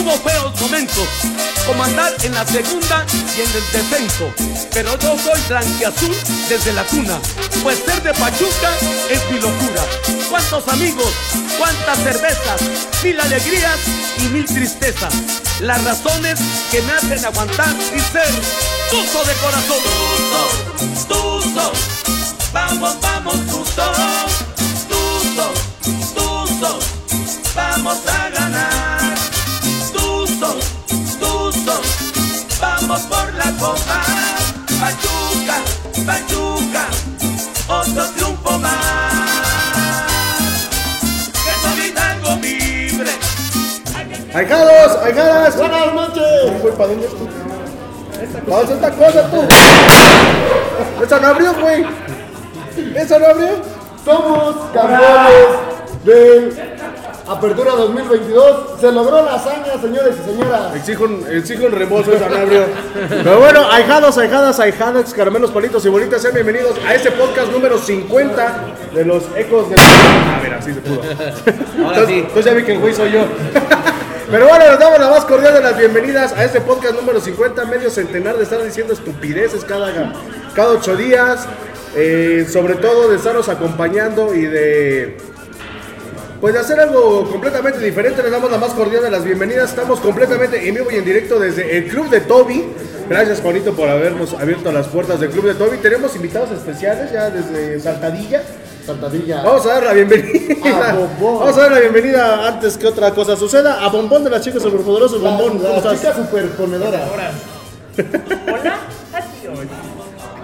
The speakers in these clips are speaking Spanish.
Hubo feos momentos, como andar en la segunda y en el descenso. Pero yo soy blanquiazul desde la cuna, pues ser de Pachuca es mi locura. Cuántos amigos, cuántas cervezas, mil alegrías y mil tristezas. Las razones que me hacen aguantar y ser tuzo de corazón. Tuzo, tuzo, vamos, vamos, tuzo, tuzo, tuzo, vamos a ganar. La copa. Pachuca, Pachuca, otro triunfo más. Que soy Hidalgo libre. ¡Ahijados! ¡Ahijadas! Buenas noches. Güey, ¿para dónde es tú? Vamos a esta cosa, tú. Esa no abrió, güey. Esa no abrió. Somos campeones de Apertura 2022. Se logró la hazaña, señores y señoras. Exijo un, exijo un abrió. Pero bueno, ahijados, ahijadas, ahijadas, caramelos, palitos y bolitas, sean bienvenidos a este podcast número 50 de los ecos de. A ver, así se pudo. Ahora sí. Entonces ya vi que el güey soy yo. Pero bueno, les damos la más cordial de las bienvenidas a este podcast número 50, medio centenar de estar diciendo estupideces cada, cada ocho días, eh, sobre todo de estarnos acompañando y de pues de hacer algo completamente diferente. Les damos la más cordial de las bienvenidas. Estamos completamente en vivo y en directo desde el Club de Toby. Gracias Juanito por habernos abierto las puertas del Club de Toby. Tenemos invitados especiales ya desde Saltadilla. Saltadilla. Vamos a dar la bienvenida. A. Vamos a dar la bienvenida antes que otra cosa suceda a Bombón de las chicas superpoderosas. La, Bombón, ¿cómo la estás? chica superponedora. Hola, hoy.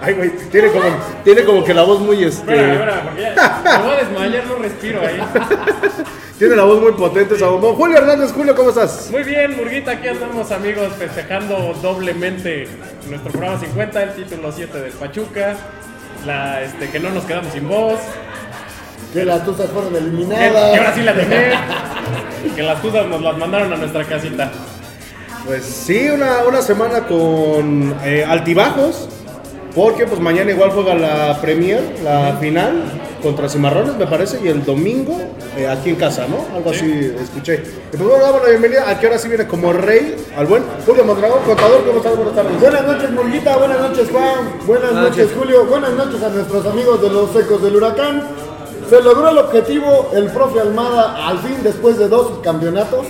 Ay, güey, tiene como, tiene como que la voz muy este. Espera, espera, porque ya me voy a desmayar, no respiro ahí. Tiene la voz muy potente esa Bombón. Julio Hernández, Julio, ¿cómo estás? Muy bien, Murguita, aquí andamos amigos festejando doblemente nuestro programa 50, el título 7 del Pachuca, la, este, que no nos quedamos sin voz, Que las tuzas fueron que, que eliminadas. ahora sí la tenés, que las tuzas nos las mandaron a nuestra casita. Pues sí, una, una semana con eh, altibajos. Porque pues mañana igual juega la Premier, la final, contra Cimarrones me parece, y el domingo eh, aquí en casa, ¿no? Algo así escuché. Y pues bueno, damos la bienvenida a que ahora sí viene como rey al buen Julio Mondragón, contador, ¿cómo estás? Buenas tardes. Buenas noches, Murguita. Buenas noches, Juan. Buenas noches, Julio. Buenas noches a nuestros amigos de los Ecos del Huracán. Se logró el objetivo. El profe Almada, al fin, después de dos campeonatos,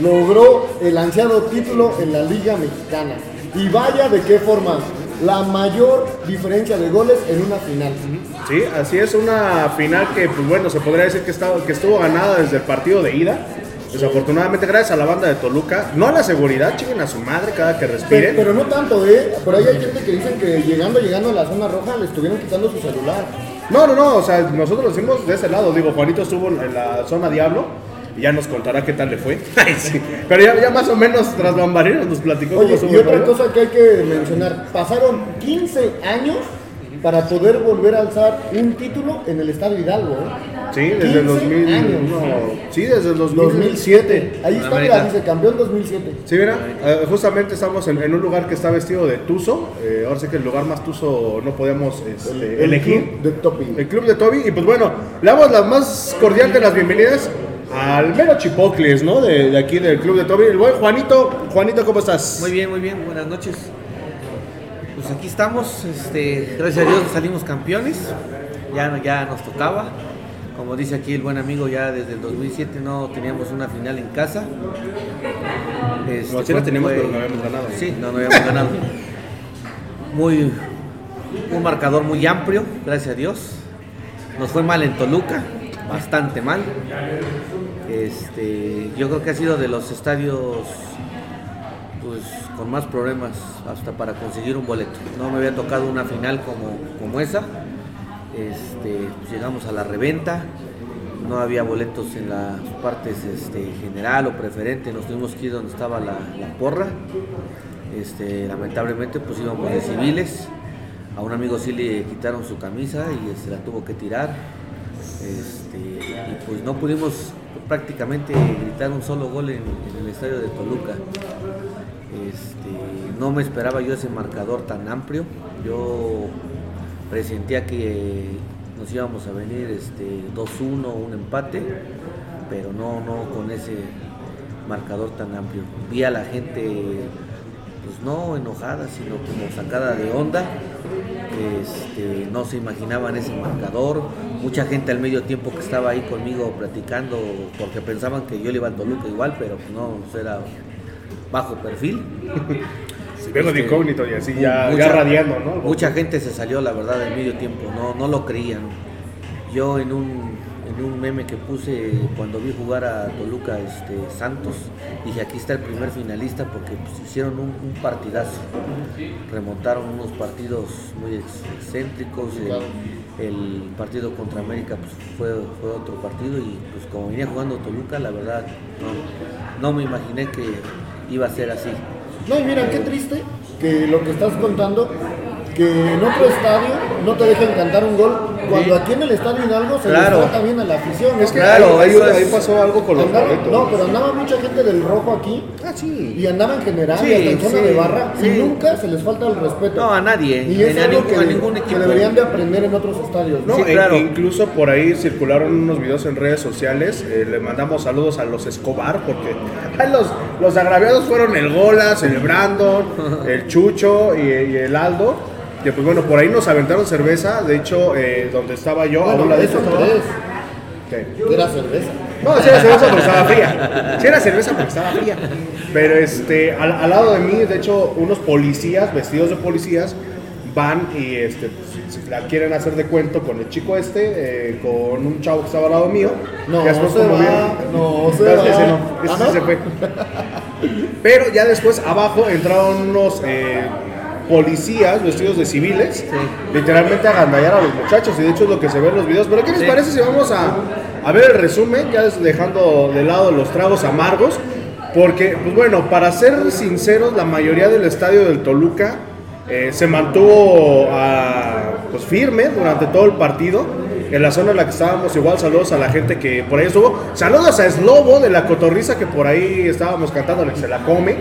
logró el ansiado título en la Liga Mexicana. Y vaya de qué forma. La mayor diferencia de goles en una final. Sí, así es, una final que, pues bueno, se podría decir que, estaba, que estuvo ganada desde el partido de ida. Desafortunadamente, gracias a la banda de Toluca, no a la seguridad, chinguen a su madre cada que Pero, respiren. pero no tanto, ¿eh? Por ahí hay gente que dicen que llegando, llegando a la zona roja le estuvieron quitando su celular. No, no, no, o sea, nosotros lo hicimos de ese lado. Digo, Juanito estuvo en la zona Diablo y ya nos contará qué tal le fue. Ay, sí. Pero ya, ya más o menos tras bambalinas nos platicó Oye, cómo estuvo y otra cosa que hay que mencionar, pasaron 15 años para poder volver a alzar un título en el Estadio Hidalgo. ¿eh? Sí, desde el 15 2000, años. no, sí, desde el 2007. 2007. Ahí está, mira, dice campeón 2007. Sí, mira, eh, justamente estamos en, en un lugar que está vestido de Tuzo. Eh, ahora sí que el lugar más Tuzo no podíamos este, elegir. club de Topi. El club de Toby. Y pues bueno, le damos la más cordial de las bienvenidas al mero Chipocles, ¿no? De, de aquí del club de Toby. El buen Juanito. Juanito, ¿cómo estás? Muy bien, muy bien, buenas noches. Pues aquí estamos, este, gracias a Dios salimos campeones, ya, ya nos tocaba. Como dice aquí el buen amigo, ya desde el 2007 no teníamos una final en casa. Este, No, sí la teníamos, fue- pero no habíamos ganado. Sí, no, no habíamos ganado. Muy, un marcador muy amplio, gracias a Dios. Nos fue mal en Toluca, bastante mal. Este, yo creo que ha sido de los estadios pues con más problemas hasta para conseguir un boleto. No me había tocado una final como, como esa. Este, llegamos a la reventa, no había boletos en las partes este, general o preferente, nos tuvimos que ir donde estaba la, la porra. Este, lamentablemente pues íbamos de civiles. A un amigo sí le quitaron su camisa y se la tuvo que tirar. Este, y pues no pudimos prácticamente gritar un solo gol en, el estadio de Toluca. Este, no me esperaba yo ese marcador tan amplio. Yo presentía que nos íbamos a venir este, 2-1, un empate, pero no, no con ese marcador tan amplio. Vi a la gente, pues no enojada, sino como sacada de onda. Este, no se imaginaban ese marcador. Mucha gente al medio tiempo que estaba ahí conmigo platicando, porque pensaban que yo le iba al Toluca igual, pero no, pues era bajo perfil. Si vengo de Este, incógnito y así ya, mucha- ya radiando, ¿no? Mucha gente se salió, la verdad, del medio tiempo, no, no lo creían. Yo en un, un meme que puse cuando vi jugar a Toluca este, Santos, dije aquí está el primer finalista porque pues, hicieron un, un partidazo. Remontaron unos partidos muy ex- excéntricos. El, el partido contra América pues, fue, fue otro partido y pues como venía jugando Toluca, la verdad no, no me imaginé que iba a ser así. No, y mira, qué triste que lo que estás contando, que en otro estadio no te dejan cantar un gol, cuando aquí en el estadio Hidalgo se Claro. les trata bien a la afición. Es que Claro, ahí, pasó algo con los Andaba- no, pero andaba mucha gente del rojo aquí Ah, sí. y andaba en general Sí, y hasta en zona sí, de barra y nunca se les falta el respeto. No, a nadie, Y es algo ningún- que, a ningún que equipo. deberían de aprender en otros estadios. No, Sí, e- claro. incluso por ahí circularon unos videos en redes sociales. eh, le mandamos saludos a los Escobar porque ay, los, los agraviados fueron el Golas, el Brandon, el Chucho y, y el Aldo. Que pues bueno, por ahí nos aventaron cerveza. De hecho, eh, donde estaba yo, a Bueno, un ladito eso estaba- crees, ¿Qué? que era cerveza. No, sí era cerveza porque estaba fría. Sí era cerveza porque estaba fría. Pero este, al, al lado de mí, de hecho, unos policías, vestidos de policías, van y este, pues, la quieren hacer de cuento con el chico este, eh, con un chavo que estaba al lado mío. No, se va, no se va. ese no, ese ¿Ah, no? se fue. Pero ya después abajo entraron unos eh, policías vestidos de civiles, literalmente a agandallar a los muchachos, y de hecho es lo que se ve en los videos. Pero ¿qué les Sí. parece si vamos a, a ver el resumen, ya dejando de lado los tragos amargos? Porque, pues bueno, para ser sinceros, la mayoría del estadio del Toluca eh, se mantuvo ah, pues firme durante todo el partido. En la zona en la que estábamos, igual saludos a la gente que por ahí estuvo. Saludos a Slobo de la cotorriza que por ahí estábamos cantando, el que se la come.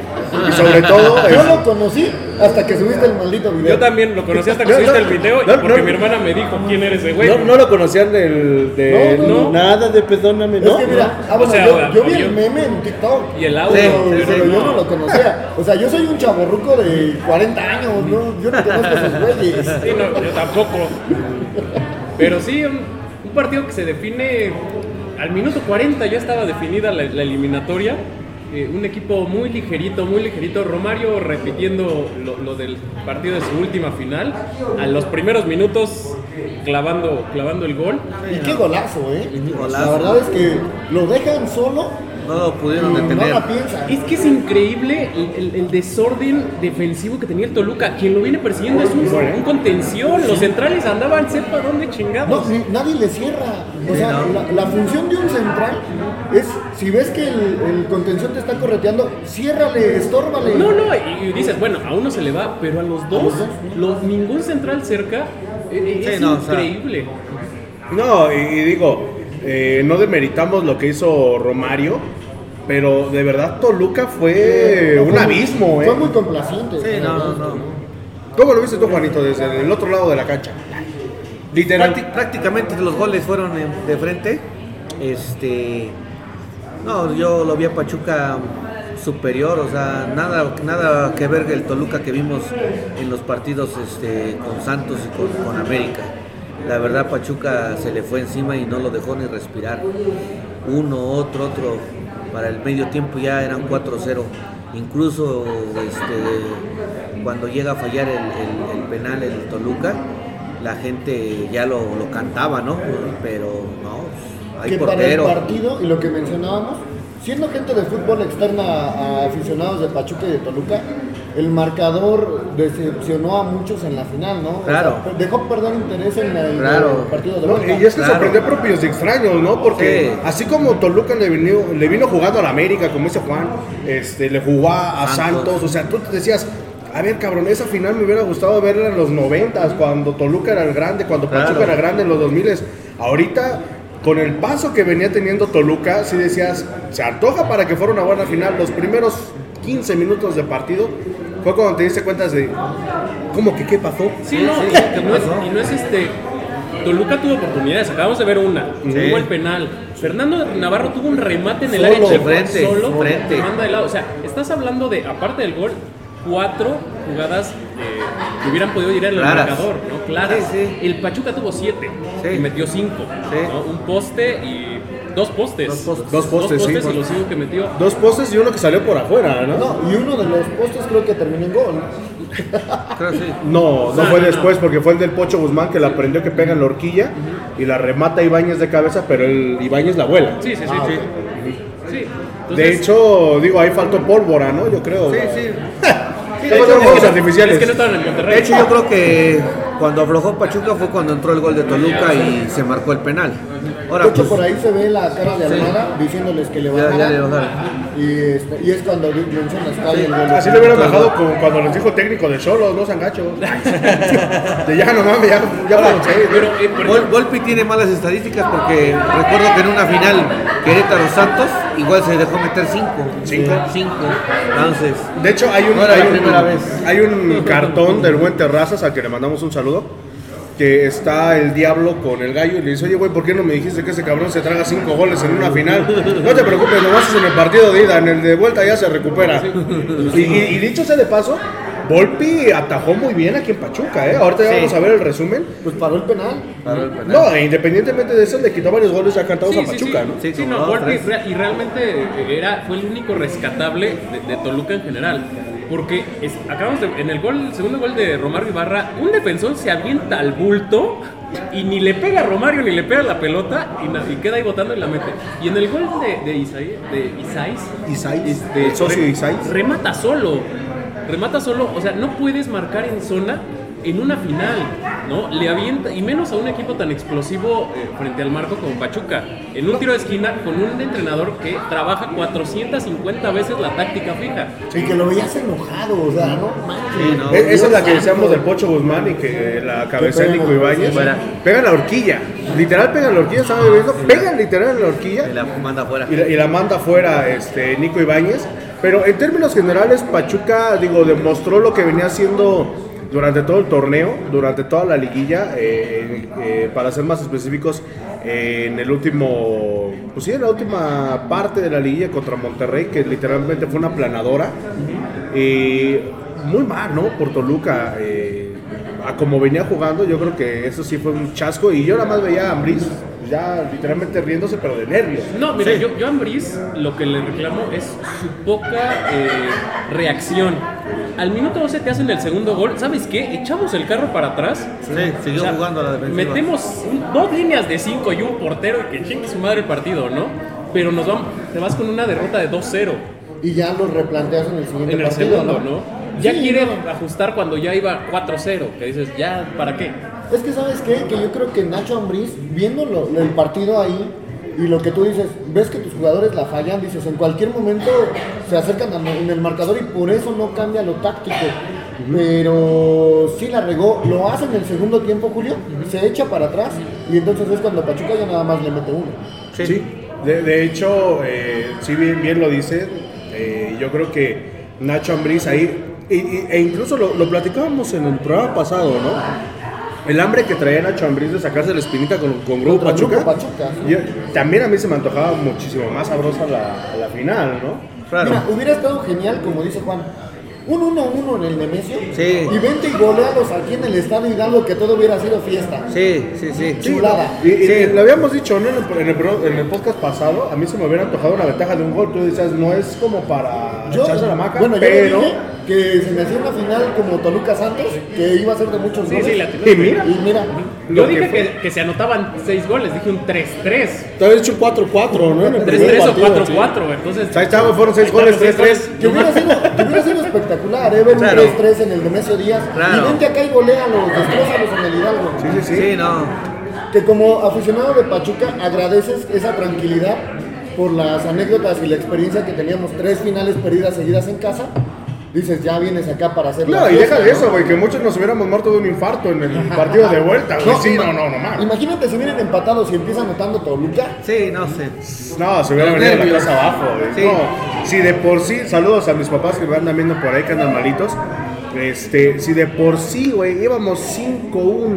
Y sobre todo. Yo es- lo conocí hasta que subiste el maldito video. Yo también lo conocí hasta que No, subiste no, el video y no, porque no. mi hermana me dijo quién eres ese güey. no, no lo conocían del, de No, no, no. nada de perdóname, Es ¿no? que mira, ah, O sea, yo, yo vi el meme en TikTok. Y el audio. Sí, pero, sí, pero sí. yo no lo conocía. O sea, yo soy un chaborruco de 40 años, ¿no? Yo no conozco a esos güeyes. Sí, no, yo tampoco. Pero sí, un, un partido que se define al minuto 40 ya estaba definida la, la eliminatoria. Eh, un equipo muy ligerito, muy ligerito. Romario repitiendo lo, lo del partido de su última final. A los primeros minutos clavando, clavando el gol. Y qué golazo, ¿eh? Golazo. La verdad es que lo dejan solo No lo pudieron no detener. la. Es que es increíble el, el- el desorden defensivo que tenía el Toluca. Quien lo viene persiguiendo es un, un contención. Los centrales andaban, sepa dónde No, chingados. ni- nadie le cierra. O sea, no. la, la función de un central es, si ves que el, el contención te está correteando, ciérrale, estórbale. No, no, y, y dices, bueno, a uno se le va, pero a los dos, los- ningún central cerca, eh, eh, Sí, es no, o sea, increíble. No, y, y digo, eh, no demeritamos lo que hizo Romario, pero de verdad Toluca fue No, un fue muy- abismo, ¿eh? Fue muy complaciente. Sí, no, no, no. ¿Cómo lo viste tú, Juanito, desde el otro lado de la cancha? Literal. Prácti- prácticamente los goles fueron de frente. Este. No, yo lo vi a Pachuca superior, o sea, nada, nada que ver el Toluca que vimos en los partidos este, con Santos y con, con América. La verdad Pachuca se le fue encima y no lo dejó ni respirar. Uno, otro, otro. Para el medio tiempo ya eran 4-0. Incluso este, cuando llega a fallar el, el- el penal el Toluca, la gente ya lo, lo cantaba, ¿no? Pero no, hay que para el portero. partido, y lo que mencionábamos, siendo gente de fútbol externa a aficionados de Pachuca y de Toluca, el marcador decepcionó a muchos en la final, ¿no? O Claro. sea, dejó perder interés en el, Claro. el partido de No, vuelta. y es que Claro. sorprendió a propios y extraños, ¿no? Porque Sí. así como Toluca le vino, le vino jugando a la América, como dice Juan, este, le jugó a Santos. Santos. o sea, tú te decías, a ver, cabrón, esa final me hubiera gustado verla en los noventas, cuando Toluca era el grande, cuando Claro. Pachuca era grande en los 2000 Ahorita, con el paso que venía teniendo Toluca, sí decías, se antoja para que fuera una buena final. Los primeros 15 minutos de partido fue cuando te diste cuenta de, ¿cómo que qué pasó? Sí, no, sí, y, ¿qué no es, y no es este Toluca tuvo oportunidades, acabamos de ver una, Sí. tuvo el penal. Fernando Navarro tuvo un remate en el Solo, área de frente, solo, frente. te manda de lado. O sea, estás hablando de, aparte del gol, cuatro jugadas eh, que hubieran podido ir al marcador, ¿no? Claras. Sí, sí. El Pachuca tuvo siete Sí. y metió cinco. Sí. ¿no? Un poste y dos postes. Dos postes. Dos postes, sí. y los cinco que metió. Dos postes y uno que salió por afuera, ¿no? No, y uno de los postes creo que terminó en gol. Creo que sí. No, no fue no, después porque fue el del Pocho Guzmán que la prendió que pega en la horquilla y la remata Ibáñez de cabeza, pero el Ibáñez la vuela. Sí, sí, sí. Ah, sí. De hecho, digo, ahí faltó pólvora, ¿no? Yo creo. Sí, sí. Sí, de hecho, es que- artificiales. es que no estaban en Monterrey. De hecho, yo creo que cuando aflojó Pachuca fue cuando entró el gol de Toluca y se marcó el penal. Ahora, de hecho, pues, por ahí se ve la cara de Sí. Almada diciéndoles que le bajaran. Y, este, y es cuando mencionas cae el gol. Así le hubieran bajado como cuando les dijo técnico de Cholos, no Sangacho. de ya no mames, ya, ya vamos a ir. pero, eh, ejemplo, Volpi tiene malas estadísticas porque recuerdo que en una final Querétaro Santos igual se dejó meter 5. Cinco. 5. Entonces, De hecho, hay un, No hay un- vez. hay un cartón del buen Terrazas al que le mandamos un saludo. Que está el diablo con el gallo y le dice, oye, güey, ¿por qué no me dijiste que ese cabrón se traga cinco goles en una final? No te preocupes, nomás es en el partido de ida, en el de vuelta ya se recupera. Y, y- y dicho sea de paso, Volpi atajó muy bien aquí en Pachuca, ¿eh? Ahorita ya Sí. vamos a ver el resumen. Pues paró el penal. paró el penal. No, e independientemente de eso, le quitó varios goles ya cantados Sí, a Pachuca, sí. ¿no? Sí, no, Volpi y realmente era, fue el único rescatable de, de Toluca en general. Porque es- acabamos de, en el gol, segundo gol de Romario Ibarra, un defensor se avienta al bulto y ni le pega a Romario ni le pega la pelota y, na- y queda ahí botando y la mete. Y en el gol de, de Isaí, de Isaís, Isaías, este, el socio re- Isaías. remata solo. Remata solo, o sea, no puedes marcar en zona en una final, ¿no? Le avienta, y menos a un equipo tan explosivo eh, frente al marco como Pachuca. En un tiro de esquina con un entrenador que trabaja 450 veces la táctica fija. Y que lo veías enojado, o sea, no manches. Sí, no. E- Esa es la que decíamos del Pocho Guzmán y que la cabeza de Nico Ibáñez. Fuera. Pega la horquilla. Literal pega la horquilla, ¿sabes? viendo? Pega literal en la horquilla Y la manda afuera. y la, y la manda fuera este, Nico Ibáñez. Pero en términos generales, Pachuca, digo, demostró lo que venía haciendo durante todo el torneo, durante toda la liguilla, eh, eh, para ser más específicos, eh, en el último, pues sí, en la última parte de la liguilla contra Monterrey, que literalmente fue una planadora. Y muy mal, ¿no? Por Toluca. eh, a como venía jugando, yo creo que eso sí fue un chasco. Y yo nada más veía a Ambris ya literalmente riéndose, pero de nervios. No, mira, yo, yo a Ambriz lo que le reclamo es su poca eh, reacción. Al minuto 12 te hacen el segundo gol. ¿Sabes qué? Echamos el carro para atrás. Sí, siguió O sea, jugando a la defensiva. Metemos un- dos líneas de 5 y un portero y que chingue su madre el partido, ¿no? Pero nos vamos, te vas con una derrota de 2-0 Y ya lo replanteas en el siguiente en el partido, segundo, ¿no? ¿no? Ya Sí, quiere no. ajustar cuando ya iba 4-0, que dices, ya, ¿para qué? Es que, ¿sabes qué? Que yo creo que Nacho Ambriz, viendo lo- el partido ahí, y lo que tú dices, ves que tus jugadores la fallan, dices, en cualquier momento se acercan a- en el marcador y por eso no cambia lo táctico. Pero sí la regó, lo hace en el segundo tiempo, Julio, se echa para atrás y entonces es cuando Pachuca ya nada más le mete uno. Sí, de, de hecho, eh, sí bien, bien lo dice. eh, yo creo que Nacho Ambriz ahí, y- y- e incluso lo, lo platicábamos en el programa pasado, ¿no? El hambre que traía Nacho Ambriz de sacarse la espinita con, con Grupo Contra Pachuca. Grupo Pachuca, sí. yo- también a mí se me antojaba muchísimo más sabrosa la, la final, ¿no? Claro. Mira, hubiera estado genial, como dice Juan, un 1-1 en el Nemesio Sí. y vente y golealos aquí en el Estadio Hidalgo que todo hubiera sido fiesta. Sí, sí, sí. Chulada. Y, y lo habíamos dicho, ¿no? En el, en el pro- en el podcast pasado, a mí se me hubiera antojado una ventaja de un gol. Tú decías, no es como para Yo, echarse la maca, bueno, yo pero. dije que se me hacía una final como Toluca Santos, que iba a ser de muchos Sí, goles. sí, la Y mira, Y mira, Yo dije fue. que, que se anotaban 6 goles, dije un 3-3. Te habías hecho 4-4, ¿no? En el primer 3-3 o partido, 4-4, entonces... Ahí estaba, fueron seis goles, Seis 3-3. goles. que hubiera sido, que hubiera sido espectacular, ¿eh? Ver Claro. un 3-3 en el Nemesio Díaz. Claro. Y vente acá y golealos, destrózalos en el Hidalgo. Sí, sí, sí. Sí, no. Que como aficionado de Pachuca agradeces esa tranquilidad por las anécdotas y la experiencia que teníamos tres finales perdidas seguidas en casa. Dices, ya vienes acá para hacer la No, y fiesta, deja de ¿no? eso, güey, que muchos nos hubiéramos muerto de un infarto en el partido de vuelta, güey. Sí, ima- no, no, no, mames. Imagínate si vienen empatados y empiezan anotando Toluca. Sí, no sé. No, se hubiera venido la casa abajo, güey. Sí. No, si de por sí, saludos a mis papás que me andan viendo por ahí, que andan malitos. Este, si de por sí, güey, íbamos 5-1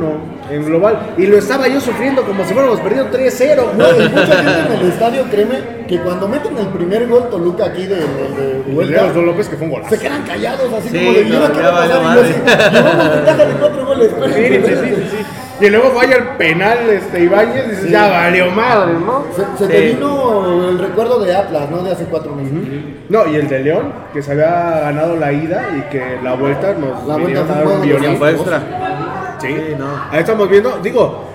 en global y lo estaba yo sufriendo como si fuéramos perdiendo 3-0. No, mucha gente en el estadio, créeme, que cuando meten el primer gol Toluca aquí de, de, de El vuelta, López que fue un golazo. se quedan callados así Sí, como de, ¿y ahora no, qué va a pasar? llevamos ventaja de cuatro goles. espérense, Fíjense, sí, sí, sí. Y luego falla el penal este, Ibáñez y dices, ya valió madre, ¿no? Se, se te vino el recuerdo de Atlas, ¿no? De hace cuatro meses. No, y el de León, que se había ganado la ida y que la vuelta nos La vuelta fue a dar un violín. Sí, Sí, no. ahí estamos viendo, digo,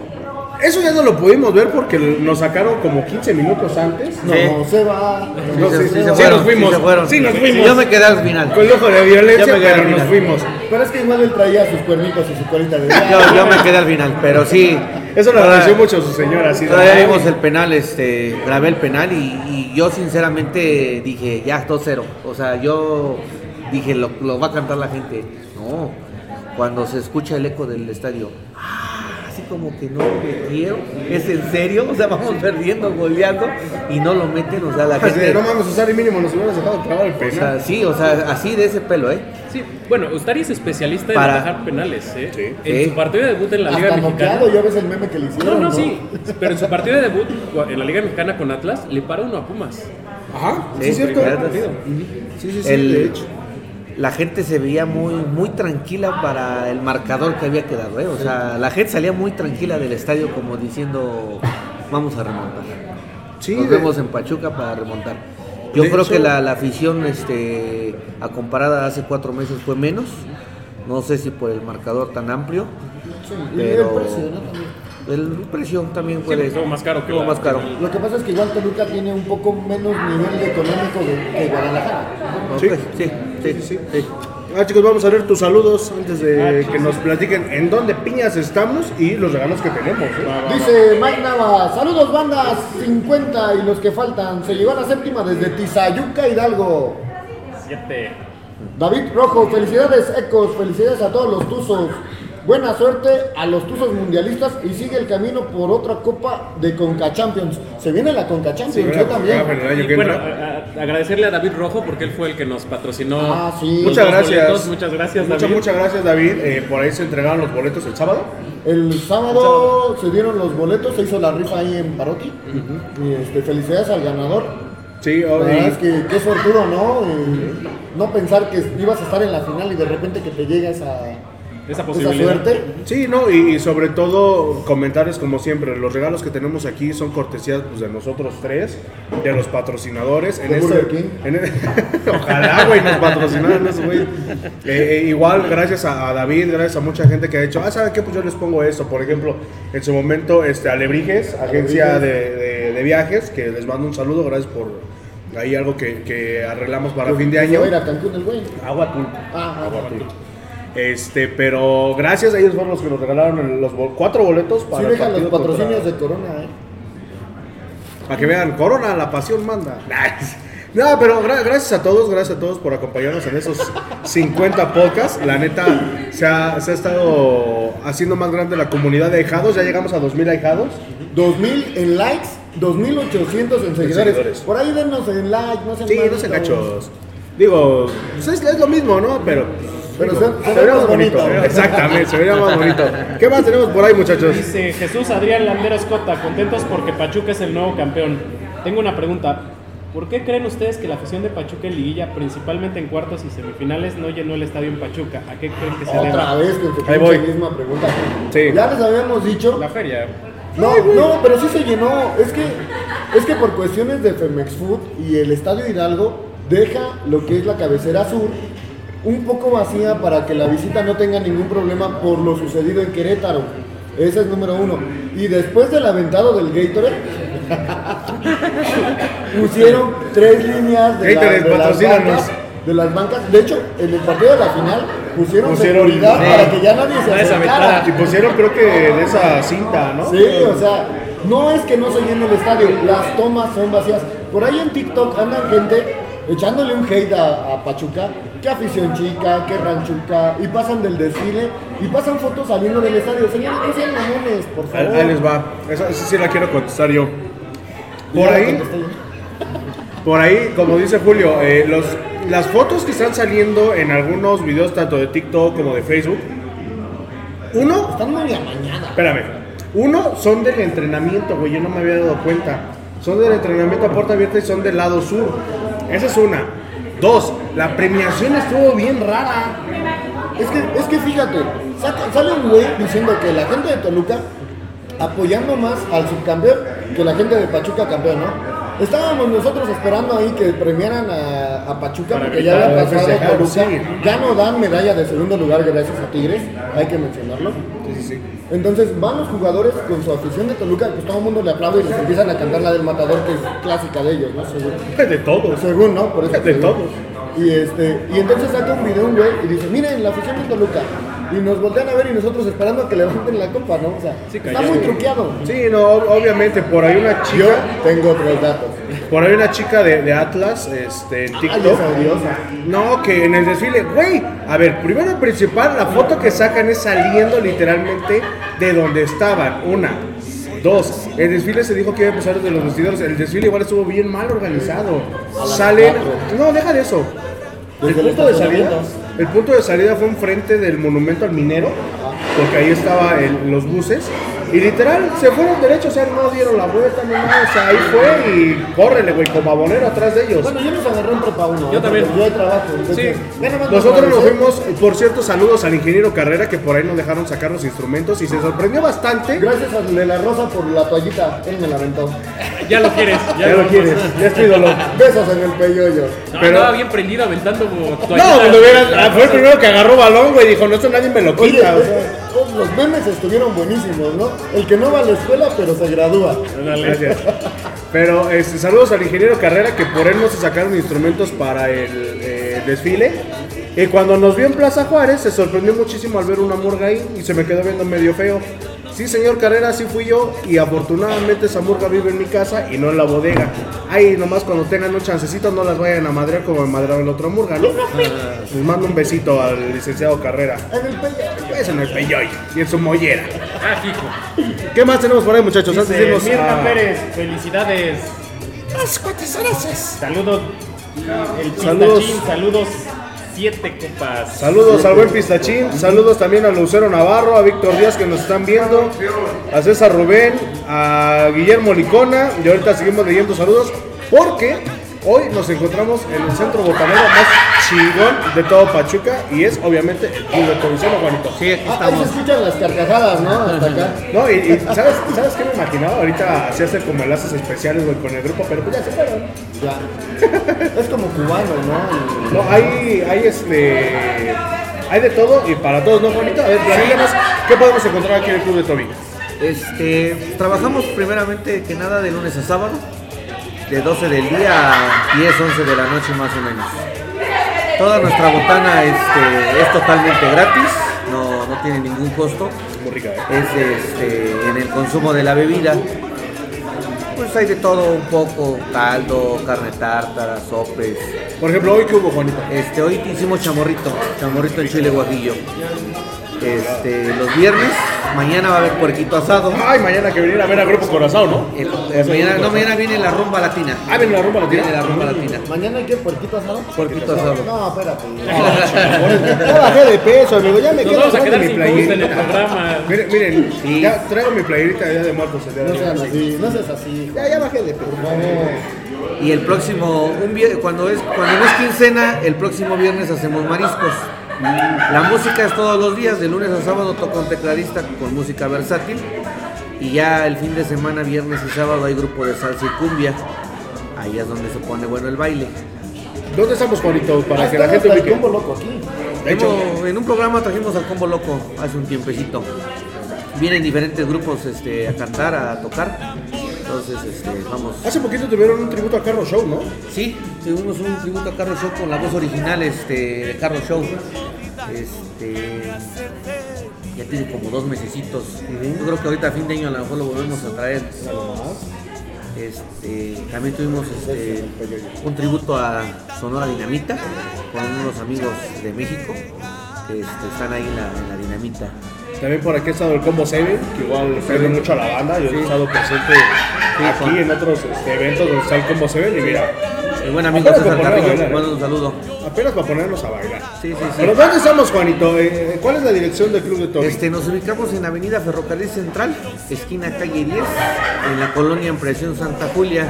eso ya no lo pudimos ver porque nos sacaron como 15 minutos antes. No, Sí. se va. No, Sí, sí, sí, sí, se sí fueron, nos fuimos. sí se fueron. Sí nos fuimos. Yo me quedé al final. Con lujo de violencia, Yo me quedé pero al nos fuimos. Pero es que igual él traía sus cuernitos y su colita de Yo, yo me quedé al final, pero sí. Eso lo agradeció mucho su señora. Así de- Todavía vimos el penal, este, grabé el penal y, y yo sinceramente dije, ya, 2-0. O sea, yo dije, lo, lo va a cantar la gente. No, cuando se escucha el eco del estadio, así como que no me quiero, es en serio, o sea, vamos perdiendo, goleando y no lo meten, o sea, la gente... no mames, Usar y mínimo nos hubieras dejado trabar el O penal. sea, sí, o sea, así de ese pelo, ¿eh? Sí, bueno, Ustari es especialista en Para- atajar penales, ¿eh? Sí. En su partido de debut en la Liga Mexicana. noqueado, ya ves el meme que le No, no, sí. Pero en su partido de debut en la Liga Mexicana con Atlas, le para uno a Pumas. Ajá, sí, Sí, es cierto. Sí, sí, sí, El- de hecho. La gente se veía muy, muy tranquila para el marcador que había quedado, ¿eh? O sea, la gente salía muy tranquila del estadio como diciendo, vamos a remontar. Sí, Nos de- vemos en Pachuca para remontar. Yo De creo hecho- que la, la afición, este, a comparada hace cuatro meses fue menos. No sé si por el marcador tan amplio, el pero precio, ¿no? También. el precio también Sí, pues, estuvo más caro que estuvo la- más caro. Lo que pasa es que igual Toluca tiene un poco menos nivel económico de- que Guadalajara. Sí. Ok, sí, sí, sí, sí. Ah, chicos, vamos a ver tus saludos antes de que nos platiquen en dónde piñas estamos y los regalos que tenemos. ¿eh? Dice Mike Nava, saludos bandas 50 y los que faltan. Se llevó a la séptima desde Tizayuca, Hidalgo. Siete. David Rojo, felicidades Ecos, felicidades a todos los Tuzos. Buena suerte a los Tuzos mundialistas y sigue el camino por otra copa de Conca Champions. Se viene la Conca Champions, yo también. Y bueno, entra. a- a- agradecerle a David Rojo porque él fue el que nos patrocinó. Ah, sí. Muchas gracias. boletos. Muchas gracias, Muchas, David. muchas gracias, David. Eh, por ahí se entregaron los boletos el sábado. El sábado se dieron los boletos, se hizo la rifa ahí en Parotti. Y este, felicidades al ganador. Sí, La verdad es que qué sortudo, ¿no? Eh, no pensar que ibas a estar en la final y de repente que te llega esa, Esa esa posibilidad. suerte. Sí, no, y, y sobre todo comentarios como siempre. Los regalos que tenemos aquí son cortesías pues, de nosotros tres, de los patrocinadores. En ¿De este, en el- ojalá, güey, nos patrocinaran eso, güey. Eh, eh, igual, gracias a, a David, gracias a mucha gente que ha dicho, ah, ¿saben qué? Pues yo les pongo esto. Por ejemplo, en su momento, este, Alebrijes, agencia de, de- de viajes, que les mando un saludo, gracias por ahí algo que, que arreglamos para fin de año. a ir a Cancún el güey. Agua. Ah, Agua. Este, pero gracias a ellos fueron los que nos regalaron los bol- cuatro boletos para sí dejan los patrocinios contra- de Corona, ¿eh? Para que vean, Corona, la pasión manda. No, pero gra- gracias a todos, gracias a todos por acompañarnos en esos 50 podcasts. La neta, se ha, se ha estado haciendo más grande la comunidad de ahijados. Ya llegamos a 2000 ahijados. 2000 en likes, 2800 en seguidores. Por ahí denos en like, no sean Sí, no se cachos. Digo, pues es, es lo mismo, ¿no? Pero. Pero se- se ve más bonito. Exactamente, se vería más bonito. ¿Qué más tenemos por ahí, muchachos? Dice Jesús Adrián Landeros Cota, contentos porque Pachuca es el nuevo campeón. Tengo una pregunta. ¿Por qué creen ustedes que la afición de Pachuca en liguilla, principalmente en cuartos y semifinales, no llenó el estadio en Pachuca? ¿A qué creen que se Otra deba? vez con tu Ahí pinche voy. misma pregunta. Sí. Ya les habíamos dicho. La feria. No, no, pero sí se llenó. Es que, es que por cuestiones de Femex Food y el Estadio Hidalgo deja lo que es la cabecera sur un poco vacía para que la visita no tenga ningún problema por lo sucedido en Querétaro. Ese es número uno. Y después del aventado del Gatorade, pusieron tres líneas de, la- de las bancas. De las bancas. De hecho, en el partido de la final pusieron, Pusieron- seguridad sí. para que ya nadie se acercara. Y pusieron, creo que de esa cinta, ¿no? Sí, o sea, no es que no se llene el estadio, las tomas son vacías. Por ahí en TikTok andan gente echándole un hate a, a Pachuca, que afición chica, que ranchuca, y pasan del desfile y pasan fotos saliendo del estadio. Señores, no sean mamones, por favor. ahí les va. Esa sí la quiero contestar yo. Por ahí, por ahí, como dice Julio, eh, los, las fotos que están saliendo en algunos videos, tanto de TikTok como de Facebook, uno, Están muy amañadas. espérame, uno son del entrenamiento, güey, yo no me había dado cuenta. Son del entrenamiento a puerta abierta y son del lado sur. Esa es una. Dos, la premiación estuvo bien rara. Es que, es que fíjate, sale un güey diciendo que la gente de Toluca apoyando más al subcampeón que la gente de Pachuca campeón, ¿no? Estábamos nosotros esperando ahí que premiaran a, a Pachuca Para porque ya había pasado Toluca. Ya no dan medalla de segundo lugar gracias a Tigres, hay que mencionarlo. Sí, sí, sí. Entonces van los jugadores con su afición de Toluca, pues todo el mundo le aplaude y les empiezan a cantar la del matador que es clásica de ellos, ¿no? Según. De todos. Según, ¿no? Por eso De según. todos. Y, este, y entonces saca un video un güey y dice, miren, la afición de Toluca. Y nos voltean a ver y nosotros esperando a que levanten la copa, ¿no? O sea, Sí, está muy truqueado. Sí, no, ob- obviamente, por ahí una Yo chica, tengo otros datos. por ahí una chica de, de Atlas, este, en Ay, TikTok. odiosa. No, que en el desfile, güey, a ver, primero y principal, la foto que sacan es saliendo literalmente de donde estaban, una. Dos, el desfile se dijo que iba a empezar desde los vestidores, el desfile igual estuvo bien mal organizado. Salen, no, deja de eso. Desde el punto de salida. El punto de salida fue enfrente del monumento al minero, porque ahí estaba el- los buses. Y literal, se fueron derechos, o sea, no dieron la vuelta, no nada, o sea, ahí fue y córrele, güey, como abonero atrás de ellos. Bueno, yo los agarré en prepa 1. Yo también. Yo de trabajo. Entonces, Sí. Nosotros nos fuimos, por cierto, saludos al ingeniero Carrera que por ahí nos dejaron sacar los instrumentos y se sorprendió bastante. Gracias a de la Rosa por la toallita. Él me la aventó. Ya lo quieres, ya, Ya lo quieres, ya es tu ídolo. Besos en el peyoyo. No, Pero- Andaba bien prendido aventando No, toallitas. cuando hubiera, fue el primero que agarró balón, güey, dijo, no, esto nadie me lo Oye, quita. o sea. Los memes estuvieron buenísimos, ¿no? El que no va a la escuela, pero se gradúa. Gracias. Pero este, saludos al ingeniero Carrera que por él no se sacaron instrumentos para el eh, desfile. Y cuando nos vio en Plaza Juárez se sorprendió muchísimo al ver una murga ahí y se me quedó viendo medio feo. Sí, señor Carrera, sí fui yo y afortunadamente esa murga vive en mi casa y no en la bodega. Ahí nomás cuando tengan un chancecito no las vayan a madrear como me madrearon la otra murga, ¿no? Les mando un besito al licenciado Carrera. En el peyoyo. Pues en el peyoy y en su mollera. Ah, hijo. ¿Qué más tenemos por ahí, muchachos? Antes de irnos Mirna a- Pérez, felicidades. Saludos. El Saludos. pistachín, saludos. Siete copas. Saludos al buen Pistachín, saludos también a Lucero Navarro, a Víctor Díaz que nos están viendo, a César Rubén, a Guillermo Licona y ahorita seguimos leyendo saludos porque hoy nos encontramos en el centro botanero más chingón de todo Pachuca y es obviamente el Club de Comisiono Juanito. Sí, aquí Ah, ahí se estamos. escuchan las carcajadas, ¿no? Hasta acá. No, y, y ¿sabes, ¿sabes qué me imaginaba? Ahorita hacía hacer como enlaces especiales güey, con el grupo, pero pues ya se fueron. Ya. Es como cubano, ¿no? No, hay, hay este. Hay de todo y para todos, ¿no, Juanito? A ver, platícanos, ¿qué podemos encontrar aquí en el Club de Toby? Este, trabajamos primeramente que nada de lunes a sábado, de 12 del día a 10, 11 de la noche más o menos. Toda nuestra botana este, es totalmente gratis, no, no tiene ningún costo, Muy rica, ¿eh? es este, en el consumo de la bebida. Pues hay de todo un poco, caldo, carne tártara, sopes. Por ejemplo, hoy que hubo, Juanito. Este, hoy hicimos chamorrito, chamorrito en chile guajillo. Este, los viernes, mañana va a haber puerquito asado. Ay, mañana que venir a ver a Grupo Corazón, ¿no? El- eh, mañana, no, mañana viene la rumba latina. Ah, viene la rumba latina. Viene la rumba latina. ¿Mañana hay que puerquito asado? Puerquito asado. No, espérate. Ya bajé de peso, amigo, ya me quedo vamos a quedar mi gusto en el playerita. programa. Miren, miren, Sí. ya traigo mi playerita de Día de Muertos el día de No seas así, no seas así. Ya, ya bajé de peso. Por favor. Y el próximo, un vier- cuando es cuando no es quincena, el próximo viernes hacemos mariscos. La música es todos los días, de lunes a sábado toca un tecladista con música versátil. Y ya el fin de semana, viernes y sábado, hay grupo de salsa y cumbia. Ahí es donde se pone bueno el baile. ¿Dónde estamos, Juanito? Para Ah, que la gente ubique. combo loco aquí. De hecho, Hemos- en un programa trajimos al Combo Loco hace un tiempecito. Vienen diferentes grupos este, a cantar, a tocar. Entonces, este, vamos. hace poquito tuvieron un tributo a Carlos Show, ¿no? Sí, tuvimos un tributo a Carlos Show con la voz original este, de Carlos Show. Este, ya tiene como dos mesecitos. Yo creo que ahorita a fin de año a lo mejor lo volvemos a traer. Este, también tuvimos este, un tributo a Sonora Dinamita con unos amigos de México que este, están ahí en la, en la Dinamita. También por aquí ha estado el Combo Seven, que igual sirve mucho a la banda. Yo he estado presente aquí en otros este, eventos donde está el Combo Seven y mira, Mi buen amigo César Carrillo, mando un saludo. Apenas para ponernos a bailar. Sí, sí, sí. Pero ¿dónde estamos, Juanito? Eh, ¿Cuál es la dirección del Club de Toby? Este, nos ubicamos en Avenida Ferrocarril Central, esquina calle 10, en la colonia Impresión Santa Julia.